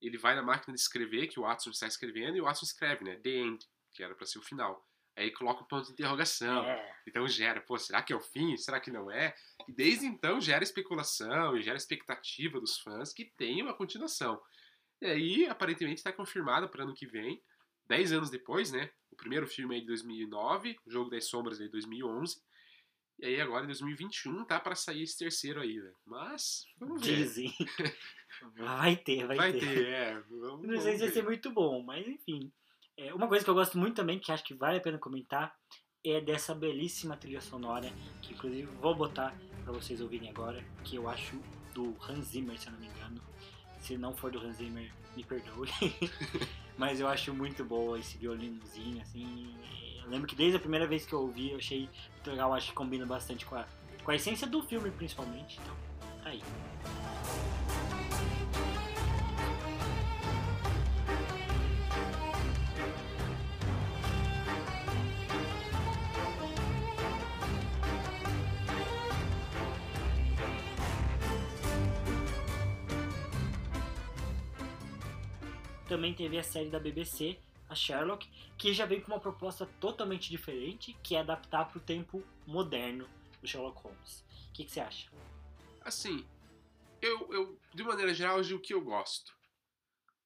ele vai na máquina de escrever que o Watson está escrevendo e o Watson escreve, né, the end, que era pra ser o final. Aí coloca um ponto de interrogação. É. Então gera, pô, será que é o fim? Será que não é? E desde então gera especulação e gera expectativa dos fãs que tem uma continuação. E aí, aparentemente, está confirmado para ano que vem, 10 anos depois, né? O primeiro filme é de 2009, o Jogo das Sombras é de 2011. E aí agora em 2021 tá para sair esse terceiro aí, velho. Mas, vamos ver. Dizem. Vai ter, vai, Vai ter. ter, é. Vamos, Não sei se vai ser muito bom, mas enfim. É, uma coisa que eu gosto muito também, que acho que vale a pena comentar, é dessa belíssima trilha sonora, que inclusive vou botar pra vocês ouvirem agora, que eu acho do Hans Zimmer, se eu não me engano. Se não for do Hans Zimmer, me perdoe. mas eu acho muito boa esse violinozinho, assim. Eu lembro que desde a primeira vez que eu ouvi, eu achei muito legal, acho que combina bastante com a, com a essência do filme, principalmente. Então, tá aí. Também teve a série da BBC, a Sherlock, que já veio com uma proposta totalmente diferente, que é adaptar para o tempo moderno do Sherlock Holmes. O que, que você acha? Assim, eu, eu, de maneira geral, eu digo que eu gosto.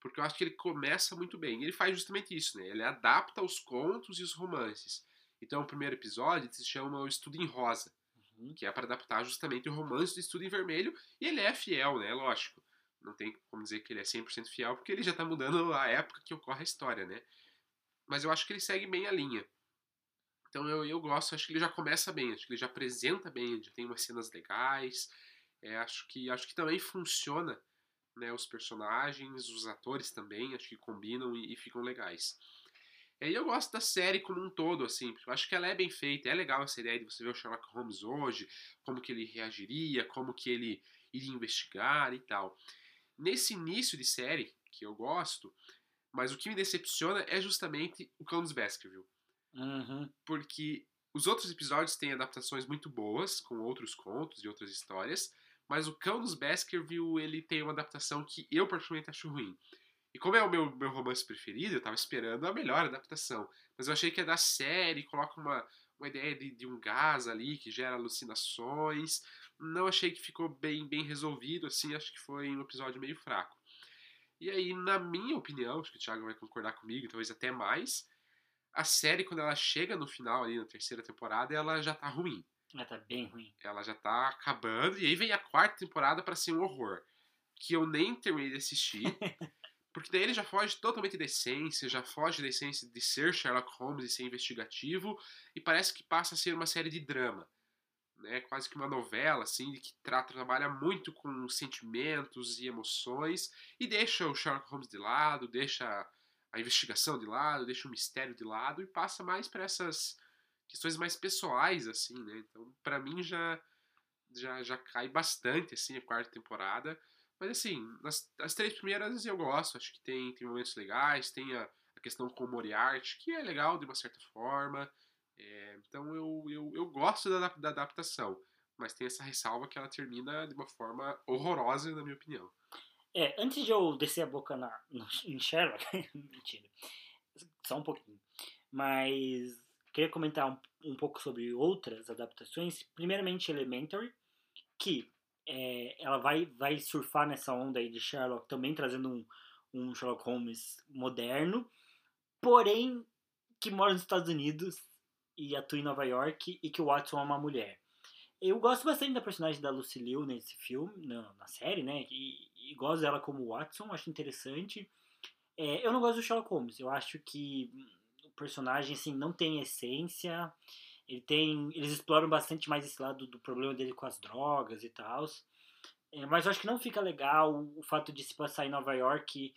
Porque eu acho que ele começa muito bem. Ele faz justamente isso, né? Ele adapta os contos e os romances. Então, o primeiro episódio se chama O Estudo em Rosa, Uhum. que é para adaptar justamente o romance do Estudo em Vermelho. E ele é fiel, né? Lógico. Não tem como dizer que ele é 100% fiel, porque ele já tá mudando a época que ocorre a história, né? Mas eu acho que ele segue bem a linha. Então eu, eu gosto, acho que ele já começa bem, acho que ele já apresenta bem, já tem umas cenas legais. É, acho que acho que também funciona, né? Os personagens, os atores também, acho que combinam e, e ficam legais. E aí eu gosto da série como um todo, assim, acho que ela é bem feita, é legal essa ideia de você ver o Sherlock Holmes hoje, como que ele reagiria, como que ele iria investigar e tal. Nesse início de série, que eu gosto, mas o que me decepciona é justamente o Cão dos Baskerville Uhum. porque os outros episódios têm adaptações muito boas, com outros contos e outras histórias, mas o Cão dos Baskerville, ele tem uma adaptação que eu particularmente acho ruim. E como é o meu, meu romance preferido, eu tava esperando a melhor adaptação. Mas eu achei que é da série, coloca uma, uma ideia de, de um gás ali que gera alucinações. Não achei que ficou bem, bem resolvido, assim, acho que foi um episódio meio fraco. E aí, na minha opinião, acho que o Thiago vai concordar comigo, talvez até mais, a série, quando ela chega no final ali na terceira temporada, ela já tá ruim. Ah, tá bem ruim. Ela já tá acabando, e aí vem a quarta temporada pra ser um horror. Que eu nem terminei de assistir. Porque daí ele já foge totalmente da essência, já foge da essência de ser Sherlock Holmes e ser investigativo, e parece que passa a ser uma série de drama. Né? Quase que uma novela, assim, que trata, trabalha muito com sentimentos e emoções, e deixa o Sherlock Holmes de lado, deixa a investigação de lado, deixa o mistério de lado, e passa mais para essas questões mais pessoais, assim, né? Então, para mim, já, já, já cai bastante, assim, a quarta temporada. Mas assim, nas, as três primeiras eu gosto, acho que tem, tem momentos legais, tem a, a questão com o Moriarty, que é legal de uma certa forma. É, então eu, eu, eu gosto da, da adaptação, mas tem essa ressalva que ela termina de uma forma horrorosa, na minha opinião. É, antes de eu descer a boca na, no, em Sherlock, mentira, só um pouquinho, mas queria comentar um, um pouco sobre outras adaptações. Primeiramente, Elementary, que é, ela vai, vai surfar nessa onda aí de Sherlock, também trazendo um, um Sherlock Holmes moderno, porém que mora nos Estados Unidos e atua em Nova York e que o Watson é uma mulher. Eu gosto bastante da personagem da Lucy Liu nesse filme, na, na série, né? E, e gosto dela como Watson, acho interessante. É, eu não gosto do Sherlock Holmes, eu acho que o personagem assim, não tem essência. Ele tem, eles exploram bastante mais esse lado do problema dele com as drogas e tal. É, mas eu acho que não fica legal o fato de se passar em Nova York.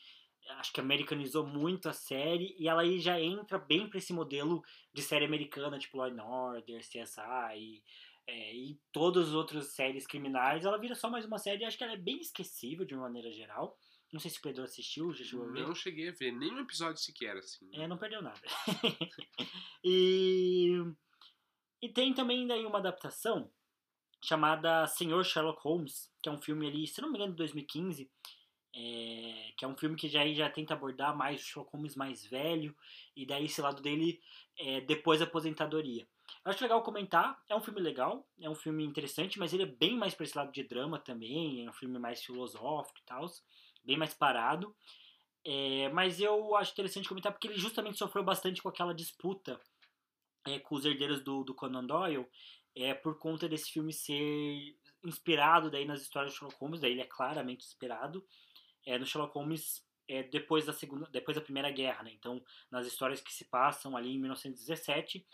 Acho que americanizou muito a série e ela aí já entra bem para esse modelo de série americana, tipo Law and Order, CSI e, é, e todas as outras séries criminais. Ela vira só mais uma série e acho que ela é bem esquecível de uma maneira geral. Não sei se o Pedro assistiu, já chegou a ver. Não cheguei a ver nenhum episódio sequer, assim. É, não perdeu nada. e, e tem também daí uma adaptação chamada Senhor Sherlock Holmes, que é um filme ali, se não me engano, de 2015, é, que é um filme que já, já tenta abordar mais o Sherlock Holmes mais velho, e daí esse lado dele é, depois da aposentadoria. Eu acho legal comentar, é um filme legal, é um filme interessante, mas ele é bem mais para esse lado de drama também, é um filme mais filosófico e tal, bem mais parado. É, mas eu acho interessante comentar porque ele justamente sofreu bastante com aquela disputa é, com os herdeiros do, do Conan Doyle, é por conta desse filme ser inspirado daí nas histórias de Sherlock Holmes, daí ele é claramente inspirado é, no Sherlock Holmes é, depois da segunda, depois da Primeira Guerra, né? Então, nas histórias que se passam ali em 1917,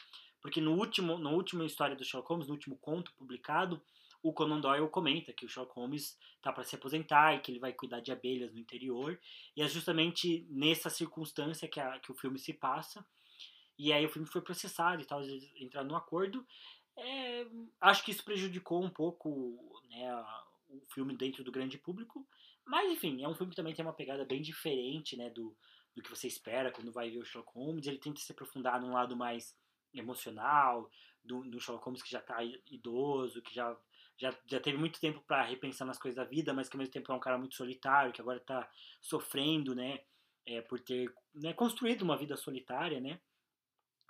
porque no último, no último história do Sherlock Holmes, no último conto publicado, o Conan Doyle comenta que o Sherlock Holmes está para se aposentar e que ele vai cuidar de abelhas no interior, e é justamente nessa circunstância que, a, que o filme se passa. E aí o filme foi processado e tal, eles entraram no acordo, é, acho que isso prejudicou um pouco né, o filme dentro do grande público. Mas, enfim, é um filme que também tem uma pegada bem diferente né, do, do que você espera quando vai ver o Sherlock Holmes. Ele tenta se aprofundar num lado mais emocional, do, do Sherlock Holmes que já está idoso, que já, já, já teve muito tempo para repensar nas coisas da vida, mas que ao mesmo tempo é um cara muito solitário, que agora está sofrendo, né, é, por ter né, construído uma vida solitária, né.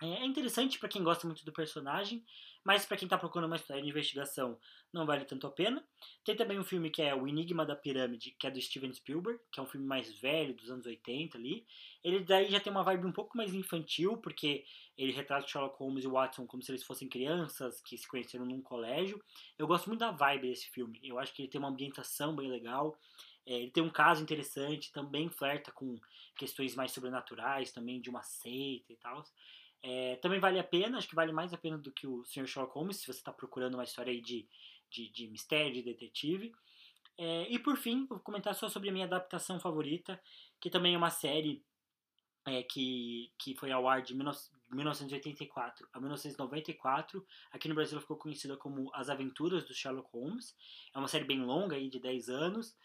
É, é interessante para quem gosta muito do personagem, mas para quem está procurando uma história de investigação, não vale tanto a pena. Tem também um filme que é O Enigma da Pirâmide, que é do Steven Spielberg, que é um filme mais velho, dos anos 80 ali. Ele daí já tem uma vibe um pouco mais infantil, porque ele retrata Sherlock Holmes e Watson como se eles fossem crianças que se conheceram num colégio. Eu gosto muito da vibe desse filme. Eu acho que ele tem uma ambientação bem legal. É, ele tem um caso interessante, também flerta com questões mais sobrenaturais, também de uma seita e tal. É, também vale a pena, acho que vale mais a pena do que o Sr. Sherlock Holmes, se você está procurando uma história aí de, de, de mistério, de detetive. É, e por fim, vou comentar só sobre a minha adaptação favorita, que também é uma série é, que, que foi ao ar de 1984 a 1994. Aqui no Brasil ficou conhecida como As Aventuras do Sherlock Holmes. É uma série bem longa, aí, de 10 anos,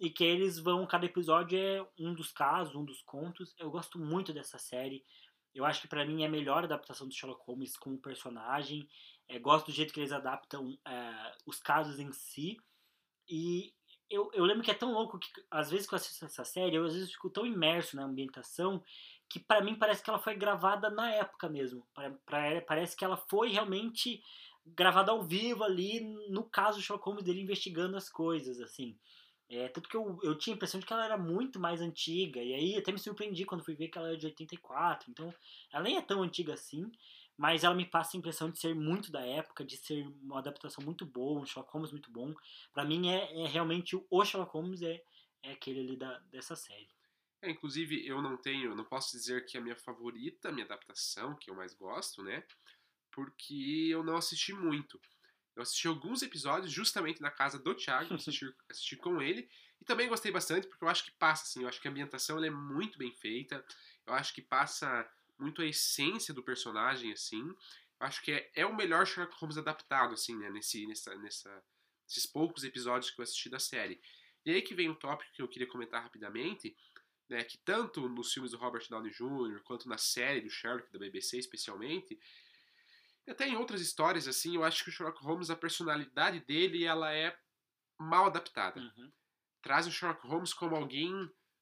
e que eles vão, cada episódio é um dos casos, um dos contos. Eu gosto muito dessa série. Eu acho que para mim é a melhor adaptação do Sherlock Holmes como personagem. É, gosto do jeito que eles adaptam é, os casos em si. E eu, eu lembro que é tão louco que às vezes que eu assisto essa série, eu às vezes fico tão imerso na ambientação que para mim parece que ela foi gravada na época mesmo. Pra, pra, parece que ela foi realmente gravada ao vivo ali, no caso do Sherlock Holmes dele investigando as coisas, assim. É, tanto que eu, eu tinha a impressão de que ela era muito mais antiga, e aí até me surpreendi quando fui ver que ela é de 84, então ela nem é tão antiga assim, mas ela me passa a impressão de ser muito da época, de ser uma adaptação muito boa, um Sherlock Holmes muito bom. para mim é, é, realmente o Sherlock Holmes é, é aquele ali da, dessa série. É, inclusive eu não tenho, não posso dizer que é a minha favorita, a minha adaptação, que eu mais gosto, né? Porque eu não assisti muito. Eu assisti alguns episódios justamente na casa do Thiago, assisti, assisti com ele. E também gostei bastante, porque eu acho que passa, assim, eu acho que a ambientação é muito bem feita. Eu acho que passa muito a essência do personagem, assim. Eu acho que é, é o melhor Sherlock Holmes adaptado, assim, né? Nesse, nessa, nessa, nesses poucos episódios que eu assisti da série. E aí que vem um tópico que eu queria comentar rapidamente, né? Que tanto nos filmes do Robert Downey Jr., quanto na série do Sherlock, da BBC especialmente, e até em outras histórias, assim, eu acho que o Sherlock Holmes, a personalidade dele, ela é mal adaptada. Uhum. Traz o Sherlock Holmes como alguém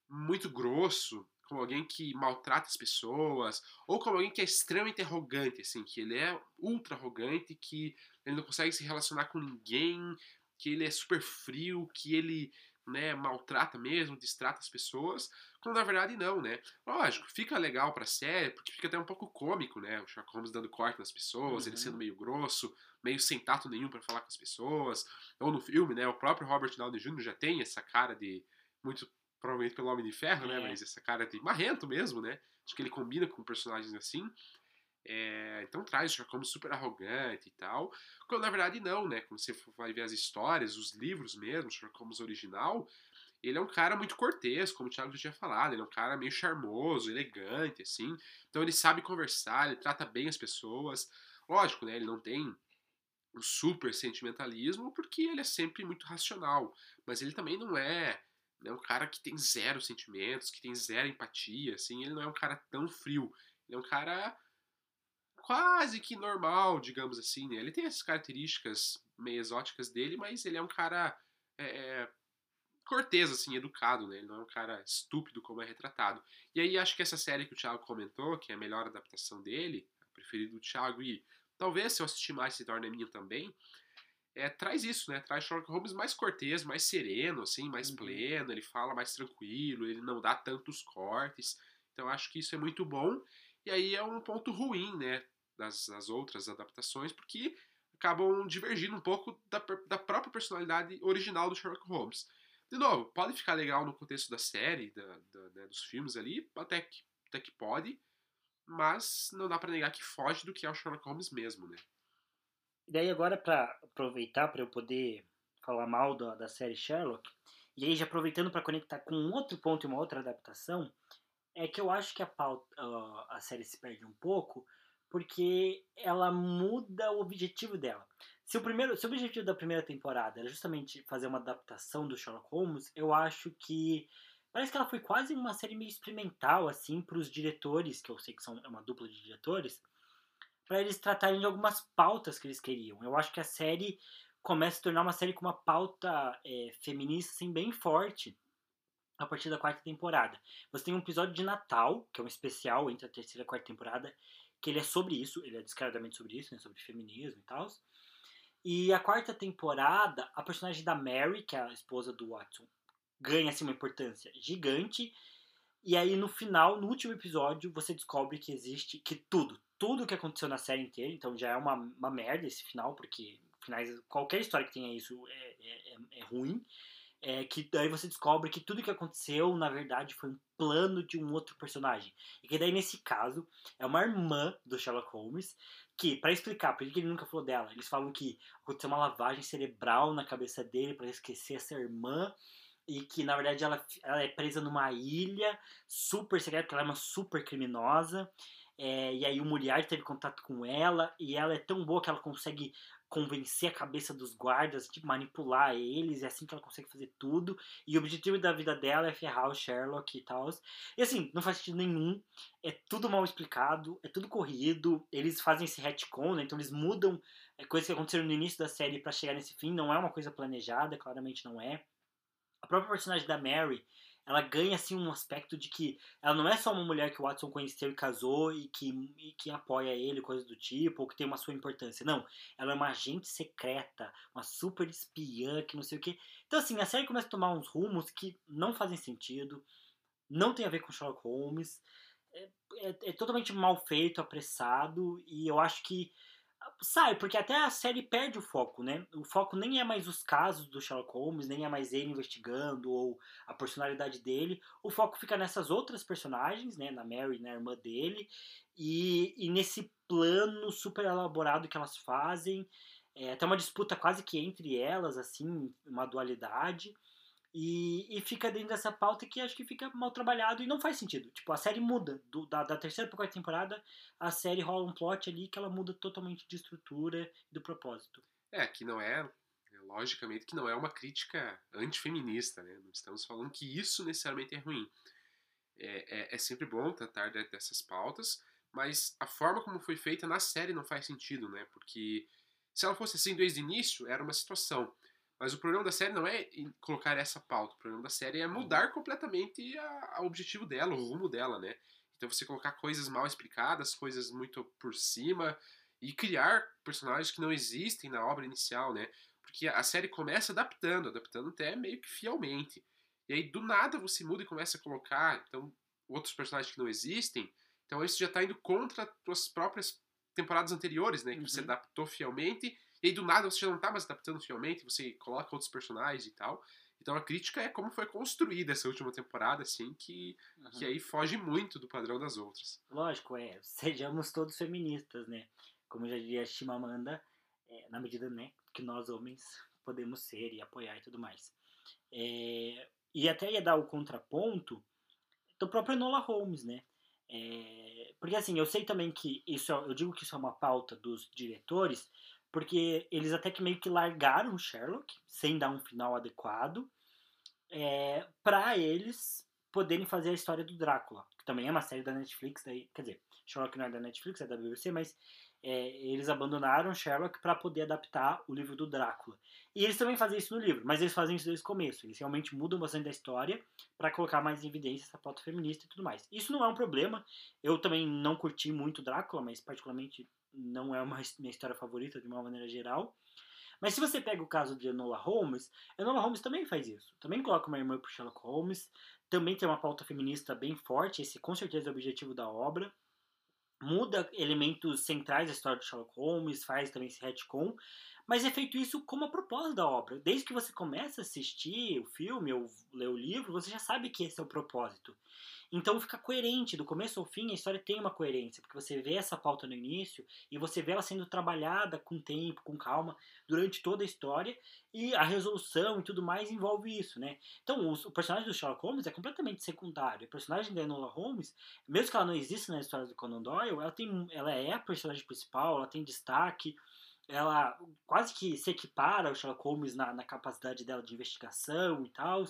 muito grosso, como alguém que maltrata as pessoas, ou como alguém que é extremamente arrogante, assim, que ele é ultra arrogante, que ele não consegue se relacionar com ninguém, que ele é super frio, que ele né, maltrata mesmo, distrata as pessoas, quando na verdade não, né? Lógico, fica legal pra série, porque fica até um pouco cômico, né? O Sherlock Holmes dando corte nas pessoas, uhum. ele sendo meio grosso, meio sem tato nenhum para falar com as pessoas. Ou no filme, né? O próprio Robert Downey Jr. já tem essa cara de. Muito provavelmente pelo Homem de Ferro, né? é. né? Mas essa cara de marrento mesmo, né? Acho que ele combina com personagens assim. É, então traz o Sherlock Holmes super arrogante e tal. Quando na verdade não, né? Quando você vai ver as histórias, os livros mesmo, Sherlock Holmes original, ele é um cara muito cortês, como o Thiago já tinha falado. Ele é um cara meio charmoso, elegante, assim. Então ele sabe conversar, ele trata bem as pessoas. Lógico, né? Ele não tem o super sentimentalismo porque ele é sempre muito racional. Mas ele também não é né, um cara que tem zero sentimentos, que tem zero empatia, assim. Ele não é um cara tão frio. Ele é um cara quase que normal, digamos assim, né? Ele tem essas características meio exóticas dele, mas ele é um cara é, é, cortês, assim, educado, né? Ele não é um cara estúpido como é retratado. E aí acho que essa série que o Thiago comentou, que é a melhor adaptação dele, a preferida do Thiago, e talvez se eu assistir mais se torne a minha também, é, traz isso, né? Traz Sherlock Holmes mais cortês, mais sereno, assim, mais uhum. pleno, ele fala mais tranquilo, ele não dá tantos cortes. Então acho que isso é muito bom. E aí é um ponto ruim, né? Das, das outras adaptações, porque acabam divergindo um pouco da, da própria personalidade original do Sherlock Holmes. De novo, pode ficar legal no contexto da série, da, da, né, dos filmes ali, até que, até que pode, mas não dá para negar que foge do que é o Sherlock Holmes mesmo, né? E daí agora para aproveitar para eu poder falar mal da, da série Sherlock, e aí já aproveitando para conectar com um outro ponto e uma outra adaptação, é que eu acho que a, pauta, a série se perde um pouco porque ela muda o objetivo dela. Se o, primeiro, se o objetivo da primeira temporada era justamente fazer uma adaptação do Sherlock Holmes, eu acho que parece que ela foi quase uma série meio experimental assim para os diretores, que eu sei que são é uma dupla de diretores, para eles tratarem de algumas pautas que eles queriam. Eu acho que a série começa a se tornar uma série com uma pauta é, feminista assim, bem forte a partir da quarta temporada. Você tem um episódio de Natal, que é um especial entre a terceira e a quarta temporada, que ele é sobre isso, ele é descaradamente sobre isso, né, sobre feminismo e tal. E a quarta temporada, a personagem da Mary, que é a esposa do Watson, ganha assim, uma importância gigante. E aí no final, no último episódio, você descobre que existe que tudo, tudo que aconteceu na série inteira, então já é uma, uma merda esse final, porque finais, qualquer história que tenha isso é, é, é, é ruim é que daí você descobre que tudo que aconteceu, na verdade, foi um plano de um outro personagem. E que daí, nesse caso, é uma irmã do Sherlock Holmes, que, para explicar por que ele nunca falou dela, eles falam que aconteceu uma lavagem cerebral na cabeça dele para esquecer essa irmã, e que, na verdade, ela, ela é presa numa ilha super secreta, porque ela é uma super criminosa, é, e aí o Moriarty teve contato com ela, e ela é tão boa que ela consegue convencer a cabeça dos guardas, de manipular eles, é assim que ela consegue fazer tudo. E o objetivo da vida dela é ferrar o Sherlock e tal. E assim, não faz sentido nenhum. É tudo mal explicado, é tudo corrido. Eles fazem esse retcon, né? Então eles mudam é, coisas que aconteceram no início da série para chegar nesse fim. Não é uma coisa planejada, claramente não é. A própria personagem da Mary, ela ganha assim um aspecto de que ela não é só uma mulher que o Watson conheceu e casou e que, e que apoia ele, coisa do tipo, ou que tem uma sua importância. Não, ela é uma agente secreta, uma super espiã que não sei o que. Então assim, a série começa a tomar uns rumos que não fazem sentido, não tem a ver com Sherlock Holmes, é, é, é totalmente mal feito, apressado, e eu acho que sai, porque até a série perde o foco, né? O foco nem é mais os casos do Sherlock Holmes, nem é mais ele investigando ou a personalidade dele. O foco fica nessas outras personagens, né? Na Mary, na irmã dele, e, e nesse plano super elaborado que elas fazem. É, até uma disputa quase que entre elas, assim, uma dualidade. E, e fica dentro dessa pauta que acho que fica mal trabalhado e não faz sentido. Tipo, a série muda. Do, da, da terceira pra quarta temporada, a série rola um plot ali que ela muda totalmente de estrutura e do propósito. É, que não é, é. Logicamente que não é uma crítica antifeminista, né? Não estamos falando que isso necessariamente é ruim. É, é, é sempre bom tratar dessas pautas, mas a forma como foi feita na série não faz sentido, né? Porque se ela fosse assim desde o início, era uma situação. Mas o problema da série não é colocar essa pauta. O problema da série é mudar completamente a, a objetivo dela, o rumo dela, né? Então você colocar coisas mal explicadas, coisas muito por cima e criar personagens que não existem na obra inicial, né? Porque a série começa adaptando, adaptando até meio que fielmente. E aí do nada você muda e começa a colocar então outros personagens que não existem. Então isso já está indo contra as próprias temporadas anteriores, né? Que uhum. você adaptou fielmente e aí do nada você já não tá mais adaptando fielmente, você coloca outros personagens e tal. Então a crítica é como foi construída essa última temporada, assim, que, uhum. que aí foge muito do padrão das outras. Lógico, é. Sejamos todos feministas, né? Como já diria a Chimamanda, é, na medida né, que nós homens podemos ser e apoiar e tudo mais. É, e até ia dar o contraponto do próprio Enola Holmes, né? É, porque assim, eu sei também que isso, é, eu digo que isso é uma pauta dos diretores, porque eles até que meio que largaram o Sherlock sem dar um final adequado é, para eles poderem fazer a história do Drácula, que também é uma série da Netflix, daí, quer dizer, Sherlock não é da Netflix, é da BBC, mas é, eles abandonaram Sherlock para poder adaptar o livro do Drácula. E eles também fazem isso no livro, mas eles fazem isso desde o começo. Eles realmente mudam bastante da história para colocar mais em evidência essa pauta feminista e tudo mais. Isso não é um problema. Eu também não curti muito Drácula, mas particularmente não é uma minha história favorita de uma maneira geral. Mas se você pega o caso de Enola Holmes, Enola Holmes também faz isso. Também coloca uma irmã pro Sherlock Holmes. Também tem uma pauta feminista bem forte. Esse com certeza é o objetivo da obra muda elementos centrais da história do Sherlock Holmes, faz também esse retcon, mas é feito isso como a propósito da obra. Desde que você começa a assistir o filme ou ler o livro, você já sabe que esse é o propósito. Então fica coerente, do começo ao fim a história tem uma coerência, porque você vê essa pauta no início e você vê ela sendo trabalhada com tempo, com calma, durante toda a história, e a resolução e tudo mais envolve isso, né? Então o, o personagem do Sherlock Holmes é completamente secundário. O personagem da Enola Holmes, mesmo que ela não exista na história do Conan Doyle, ela, tem, ela é a personagem principal, ela tem destaque, ela quase que se equipara ao Sherlock Holmes na, na capacidade dela de investigação e tal.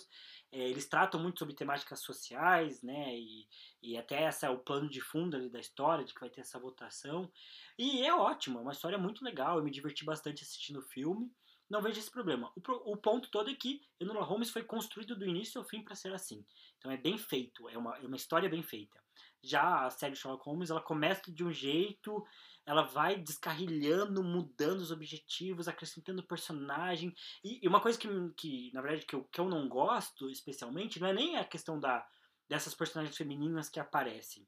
É, eles tratam muito sobre temáticas sociais, né? E, e até essa é o plano de fundo ali da história, de que vai ter essa votação. E é ótimo, é uma história muito legal. Eu me diverti bastante assistindo o filme. Não vejo esse problema. O, o ponto todo é que Enola Holmes foi construído do início ao fim para ser assim. Então é bem feito, é uma, é uma história bem feita. Já a série Sherlock Holmes, ela começa de um jeito ela vai descarrilhando, mudando os objetivos, acrescentando personagem. E, e uma coisa que, que, na verdade, que eu, que eu não gosto especialmente, não é nem a questão da, dessas personagens femininas que aparecem.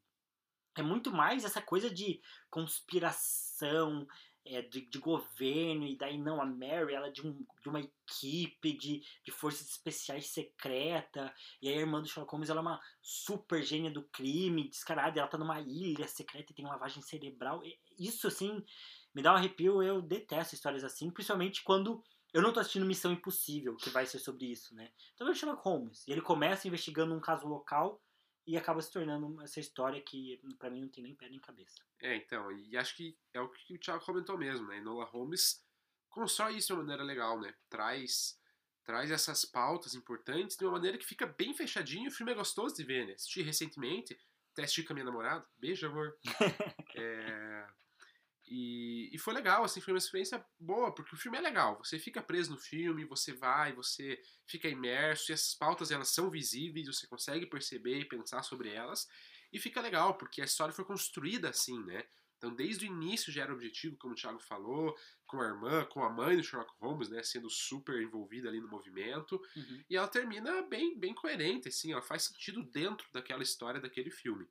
É muito mais essa coisa de conspiração, é, de, de, governo, e daí não, a Mary, ela é de, um, de uma equipe de, de forças especiais secreta, e aí a irmã do Sherlock Holmes, ela é uma super gênia do crime, descarada, ela tá numa ilha secreta e tem lavagem cerebral, isso, assim, me dá um arrepio, eu detesto histórias assim, principalmente quando eu não tô assistindo Missão Impossível, que vai ser sobre isso, né? Então eu Sherlock Holmes, e ele começa investigando um caso local, e acaba se tornando essa história que para mim não tem nem pé nem cabeça. É, então, e acho que é o que o Thiago comentou mesmo, né? Enola Holmes constrói isso de uma maneira legal, né? Traz traz essas pautas importantes de uma maneira que fica bem fechadinho, o filme é gostoso de ver, né? Assisti recentemente, até assisti com a minha namorada, beijo amor. é, e, e foi legal, assim, foi uma experiência boa, porque o filme é legal. Você fica preso no filme, você vai, você fica imerso, e essas pautas elas são visíveis, você consegue perceber e pensar sobre elas. E fica legal, porque a história foi construída assim, né? Então, desde o início já era objetivo, como o Thiago falou, com a irmã, com a mãe do Sherlock Holmes, né, sendo super envolvida ali no movimento. Uhum. E ela termina bem, bem coerente, assim, ela faz sentido dentro daquela história, daquele filme.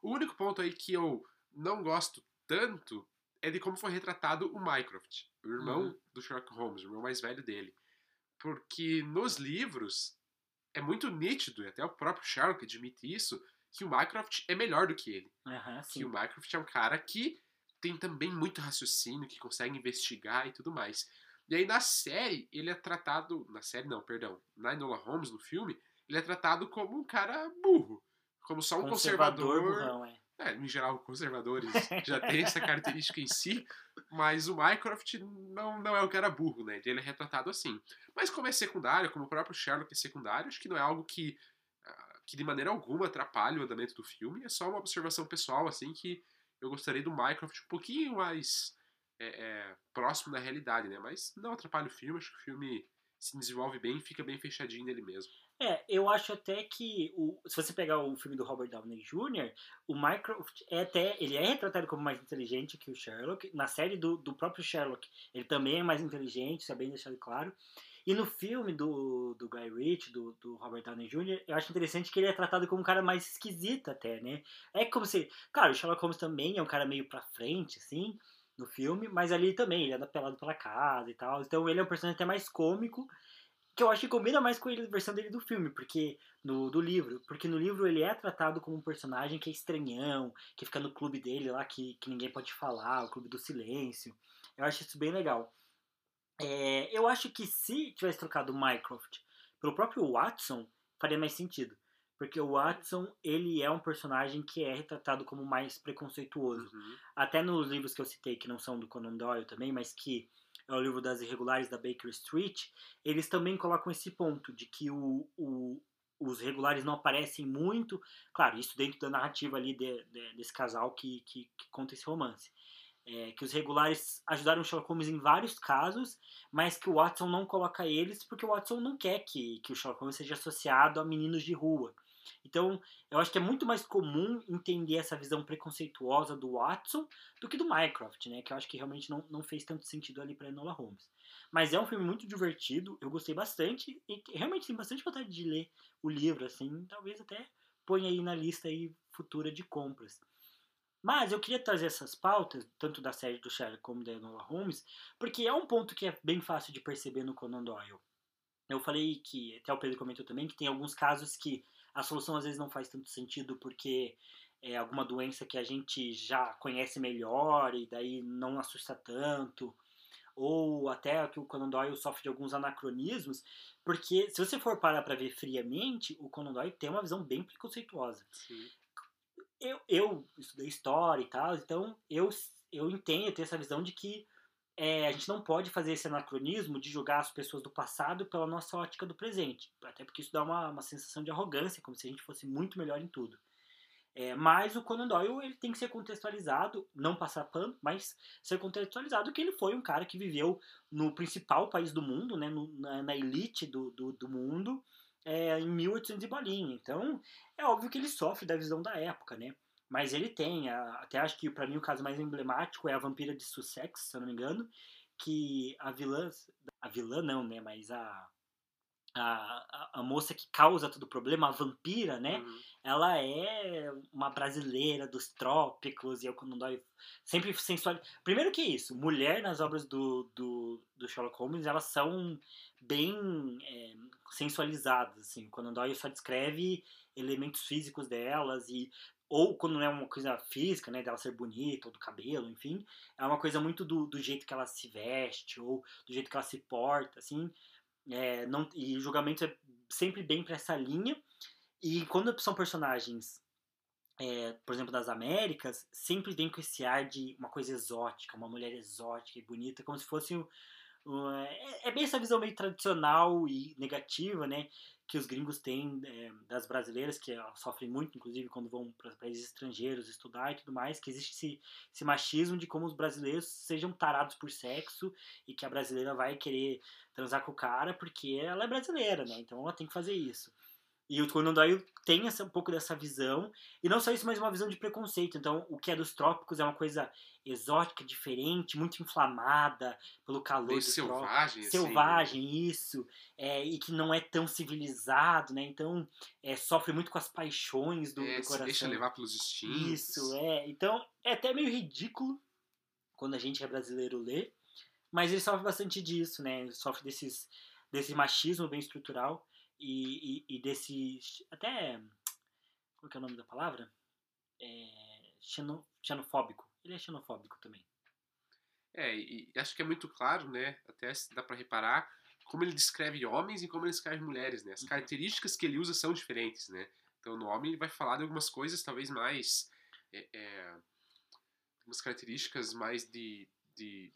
O único ponto aí que eu não gosto tanto é de como foi retratado o Mycroft, o irmão uhum. do Sherlock Holmes, o irmão mais velho dele. Porque nos livros é muito nítido, e até o próprio Sherlock admite isso, que o Mycroft é melhor do que ele. Uhum, que o Mycroft é um cara que tem também muito raciocínio, que consegue investigar e tudo mais. E aí na série, ele é tratado. Na série não, perdão. Na Enola Holmes, no filme, ele é tratado como um cara burro. Como só um conservador. conservador burrão, é. É, em geral, conservadores já tem essa característica em si, mas o Mycroft não, não é o cara burro, né? Ele é retratado assim. Mas como é secundário, como o próprio Sherlock é secundário, acho que não é algo que, ah, que de maneira alguma atrapalhe o andamento do filme. É só uma observação pessoal, assim, que eu gostaria do Mycroft um pouquinho mais é, é, próximo da realidade, né? Mas não atrapalha o filme, acho que o filme se desenvolve bem e fica bem fechadinho nele mesmo. É, eu acho até que o, se você pegar o filme do Robert Downey Jr., o Mycroft é até ele é retratado como mais inteligente que o Sherlock. Na série do, do próprio Sherlock, ele também é mais inteligente, isso é bem deixado claro. E no filme do, do Guy Ritchie, do, do Robert Downey Jr., eu acho interessante que ele é tratado como um cara mais esquisito até, né? É como se... Claro, o Sherlock Holmes também é um cara meio pra frente, assim, no filme, mas ali também, ele anda pelado pela casa e tal. Então ele é um personagem até mais cômico que eu acho que combina mais com a versão dele do filme, porque no do livro, porque no livro ele é tratado como um personagem que é estranhão, que fica no clube dele lá que, que ninguém pode falar, o clube do silêncio. Eu acho isso bem legal. É, eu acho que se tivesse trocado o Mycroft pelo próprio Watson, faria mais sentido. Porque o Watson, ele é um personagem que é retratado como mais preconceituoso. Uhum. Até nos livros que eu citei, que não são do Conan Doyle também, mas que é o livro das irregulares da Baker Street, eles também colocam esse ponto de que o, o, os regulares não aparecem muito. Claro, isso dentro da narrativa ali de, de, desse casal que, que, que, conta esse romance. É, que os regulares ajudaram o Sherlock Holmes em vários casos, mas que o Watson não coloca eles porque o Watson não quer que, que o Sherlock Holmes seja associado a meninos de rua. Então, eu acho que é muito mais comum entender essa visão preconceituosa do Watson do que do Mycroft, né? Que eu acho que realmente não, não fez tanto sentido ali para Enola Holmes. Mas é um filme muito divertido, eu gostei bastante e realmente tem bastante vontade de ler o livro, assim, talvez até ponha aí na lista aí futura de compras. Mas eu queria trazer essas pautas, tanto da série do Sherlock como da Enola Holmes, porque é um ponto que é bem fácil de perceber no Conan Doyle. Eu falei que, até o Pedro comentou também, que tem alguns casos que a solução às vezes não faz tanto sentido porque é alguma doença que a gente já conhece melhor e daí não assusta tanto. Ou até que o Conan Doyle sofre de alguns anacronismos, porque se você for parar para ver friamente, o Conan Doyle tem uma visão bem preconceituosa. Sim. Eu, eu estudei história e tal, então eu, eu entendo, eu tenho essa visão de que é, a gente não pode fazer esse anacronismo de julgar as pessoas do passado pela nossa ótica do presente. Até porque isso dá uma, uma sensação de arrogância, como se a gente fosse muito melhor em tudo. É, mas o Conan Doyle ele tem que ser contextualizado, não passar pano, mas ser contextualizado que ele foi um cara que viveu no principal país do mundo, né, no, na, na, elite do, do, do mundo, é, em 1800 e bolinha. Então, é óbvio que ele sofre da visão da época, né? Mas ele tem, até acho que para mim o caso mais emblemático é a vampira de Sussex, se eu não me engano, que a vilã, a vilã não, né, mas a a, a, moça que causa todo o problema, a vampira, né? Uhum. Ela é uma brasileira dos trópicos e eu quando dói sempre sensual. Primeiro que isso, mulher nas obras do, do, do Sherlock Holmes, elas são bem é, sensualizadas, assim. Quando Doyle só descreve elementos físicos delas e ou quando não é uma coisa física, né, dela ser bonita, ou do cabelo, enfim, é uma coisa muito do, do jeito que ela se veste, ou do jeito que ela se porta, assim, é, não, e o julgamento é sempre bem para essa linha, e quando são personagens, é, por exemplo, das Américas, sempre vem com esse ar de uma coisa exótica, uma mulher exótica e bonita, como se fosse é, é bem essa visão meio tradicional e negativa, né? Que os gringos têm é, das brasileiras, que sofrem muito, inclusive, quando vão para países estrangeiros estudar e tudo mais, que existe esse, esse machismo de como os brasileiros sejam tarados por sexo e que a brasileira vai querer transar com o cara porque ela é brasileira, né? Então ela tem que fazer isso. E o Conan Doyle tem essa, um pouco dessa visão, e não só isso, mas uma visão de preconceito. Então, o que é dos trópicos é uma coisa exótica, diferente, muito inflamada pelo calor do selvagem, assim, selvagem, né? isso, é, e que não é tão civilizado, né? Então, é, sofre muito com as paixões do, é, do coração. deixa levar pelos instintos. Isso, é. Então, é até meio ridículo quando a gente é brasileiro lê, mas ele sofre bastante disso, né? Ele sofre desses, desse machismo bem estrutural e, e, e desse. Até. Qual é o nome da palavra? É, xeno, xenofóbico. Ele é xenofóbico também. É, e acho que é muito claro, né? Até dá para reparar como ele descreve homens e como ele descreve mulheres, né? As uhum. características que ele usa são diferentes, né? Então, no homem ele vai falar de algumas coisas talvez mais... É, é, algumas características mais de, de,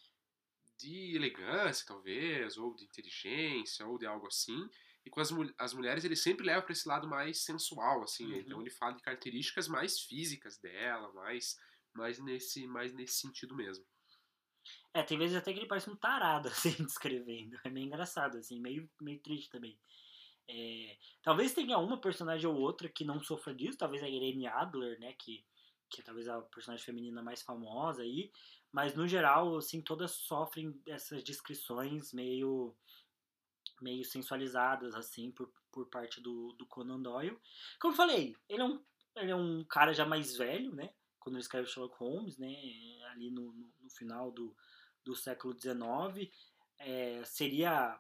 de elegância, talvez, ou de inteligência, ou de algo assim. E com as, as mulheres ele sempre leva para esse lado mais sensual, assim, né? Então uhum. ele fala de características mais físicas dela, mais, mais, nesse, mais nesse sentido mesmo. É, tem vezes até que ele parece um tarado, assim, descrevendo. É meio engraçado, assim, meio, meio triste também. É, talvez tenha uma personagem ou outra que não sofra disso, talvez a Irene Adler, né, que, que é talvez a personagem feminina mais famosa aí, mas no geral, assim, todas sofrem dessas descrições meio meio sensualizadas, assim, por, por parte do, do Conan Doyle. Como eu falei, ele é, um, ele é um cara já mais velho, né? Quando ele escreve Sherlock Holmes, né? Ali no, no, no final do, do século XIX. É, seria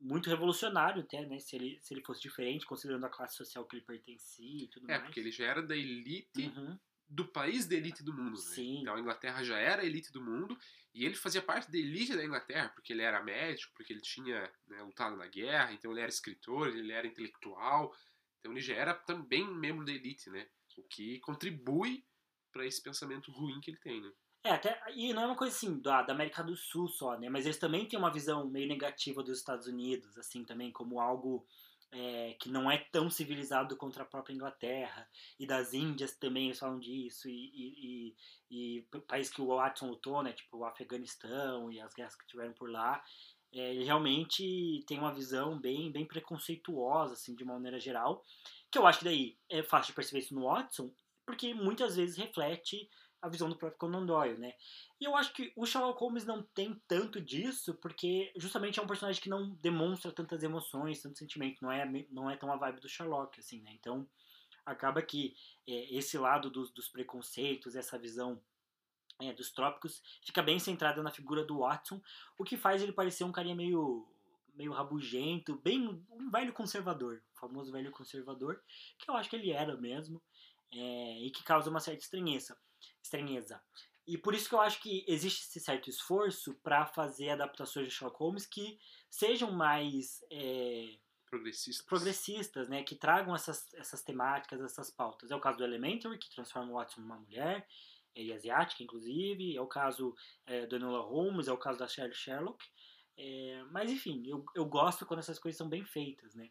muito revolucionário até, né? Se ele, se ele fosse diferente, considerando a classe social que ele pertencia e tudo É, mais. porque ele já era da elite Uhum. Do país da elite do mundo, né? Sim. Então a Inglaterra já era a elite do mundo e ele fazia parte da elite da Inglaterra, porque ele era médico, porque ele tinha né, lutado na guerra, então ele era escritor, ele era intelectual, então ele já era também membro da elite, né? O que contribui para esse pensamento ruim que ele tem, né? É, até, e não é uma coisa assim da, da América do Sul só, né? Mas eles também têm uma visão meio negativa dos Estados Unidos, assim, também como algo é, que não é tão civilizado contra a própria Inglaterra. E das Índias também eles falam disso. E, e, e, e país que o Watson lutou, né? Tipo o Afeganistão e as guerras que tiveram por lá. É, ele realmente tem uma visão bem, bem preconceituosa, assim, de uma maneira geral. Que eu acho que daí é fácil de perceber isso no Watson, porque muitas vezes reflete a visão do próprio Conan Doyle, né? E eu acho que o Sherlock Holmes não tem tanto disso, porque justamente é um personagem que não demonstra tantas emoções, tanto sentimento, não é, não é tão a vibe do Sherlock, assim, né? Então, acaba que é, esse lado dos, dos, preconceitos, essa visão é, dos trópicos, fica bem centrada na figura do Watson, o que faz ele parecer um carinha meio meio rabugento, bem um velho conservador, famoso velho conservador, que eu acho que ele era mesmo, é, e que causa uma certa estranheza estranheza. E por isso que eu acho que existe esse certo esforço para fazer adaptações de Sherlock Holmes que sejam mais é, progressistas. progressistas, né? Que tragam essas, essas temáticas, essas pautas. É o caso do Elementary, que transforma o Watson numa mulher, e asiática, inclusive. É o caso é, do Enola Holmes, é o caso da Shirley Sherlock. É, mas enfim, eu, eu gosto quando essas coisas são bem feitas, né?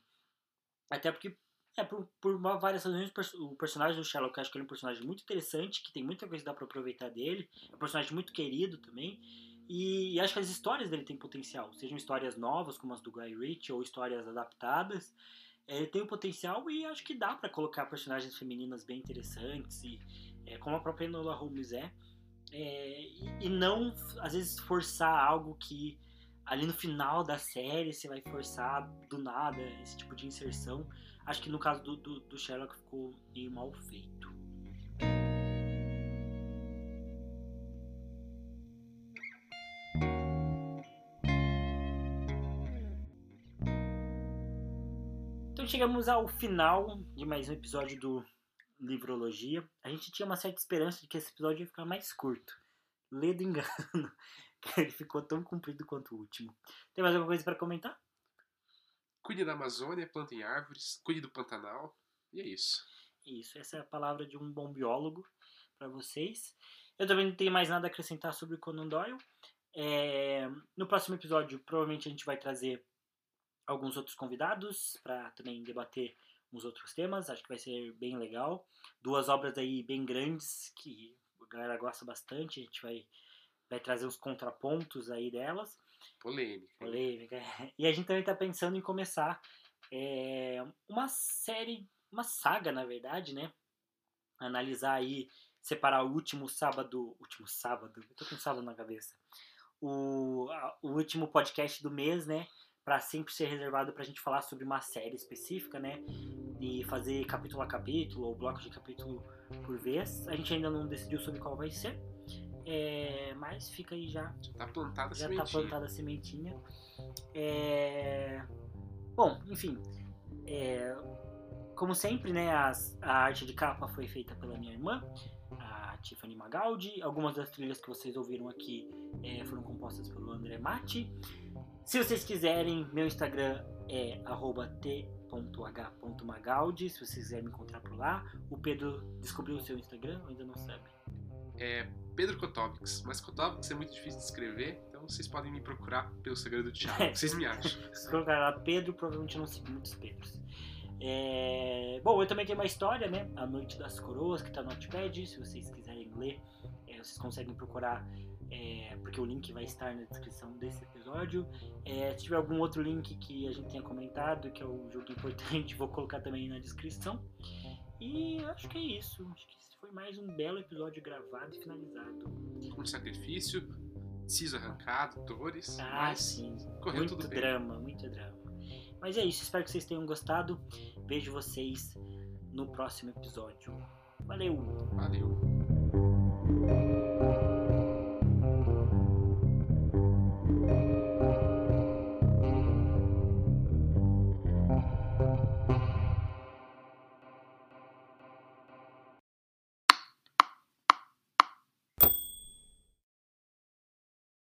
Até porque é, por, por várias razões, o personagem do Sherlock, acho que ele é um personagem muito interessante, que tem muita coisa que dá pra aproveitar dele. É um personagem muito querido também. E, e, acho que as histórias dele têm potencial. Sejam histórias novas, como as do Guy Ritchie, ou histórias adaptadas. É, ele tem o potencial e acho que dá para colocar personagens femininas bem interessantes. E é, como a própria Enola Holmes é. é e, e não, às vezes, forçar algo que ali no final da série você vai forçar do nada esse tipo de inserção. Acho que no caso do, do, do Sherlock ficou meio mal feito. Então chegamos ao final de mais um episódio do Livrologia. A gente tinha uma certa esperança de que esse episódio ia ficar mais curto. Ledo engano. Ele ficou tão comprido quanto o último. Tem mais alguma coisa para comentar? Cuide da Amazônia, plantem árvores, cuide do Pantanal. E é isso. Isso, essa é a palavra de um bom biólogo para vocês. Eu também não tenho mais nada a acrescentar sobre Conan Doyle. É, no próximo episódio, provavelmente a gente vai trazer alguns outros convidados para também debater uns outros temas. Acho que vai ser bem legal. Duas obras aí bem grandes que a galera gosta bastante. A gente vai, vai trazer os contrapontos aí delas. Polêmica. Polêmica. E a gente também está pensando em começar é, uma série, uma saga, na verdade, né? Analisar aí, separar o último sábado. Último sábado? Eu tô com sábado na cabeça. O, o último podcast do mês, né? Para sempre ser reservado para a gente falar sobre uma série específica, né? E fazer capítulo a capítulo, ou bloco de capítulo por vez. A gente ainda não decidiu sobre qual vai ser. É, mas fica aí já. Já tá plantada a já sementinha. tá plantada a sementinha. É, bom, enfim. é, como sempre, né, as- a arte de capa foi feita pela minha irmã, a Tiffany Magaldi. Algumas das trilhas que vocês ouviram aqui é, foram compostas pelo André Matti. Se vocês quiserem, meu Instagram é t.h.magaldi, se vocês quiserem me encontrar por lá. O Pedro descobriu o seu Instagram, ou ainda não sabe. É Pedro Kotovics. Mas Kotovics é muito difícil de escrever, então vocês podem me procurar pelo Segredo do Thiago. Vocês me acham. Se colocar lá Pedro, provavelmente não sigo muitos Pedros. É, Bom, eu também tenho uma história, né? A Noite das Coroas, que tá no Notepad. Se vocês quiserem ler, é, vocês conseguem procurar, é, porque o link vai estar na descrição desse episódio. É, se tiver algum outro link que a gente tenha comentado, que é um jogo importante, vou colocar também na descrição. E acho que é isso. Acho que foi mais um belo episódio gravado e finalizado. Com sacrifício, siso arrancado, dores. Ah, mas sim. Correu muito tudo bem. drama, muito drama. Mas é isso, espero que vocês tenham gostado. Vejo vocês no próximo episódio. Valeu! Valeu!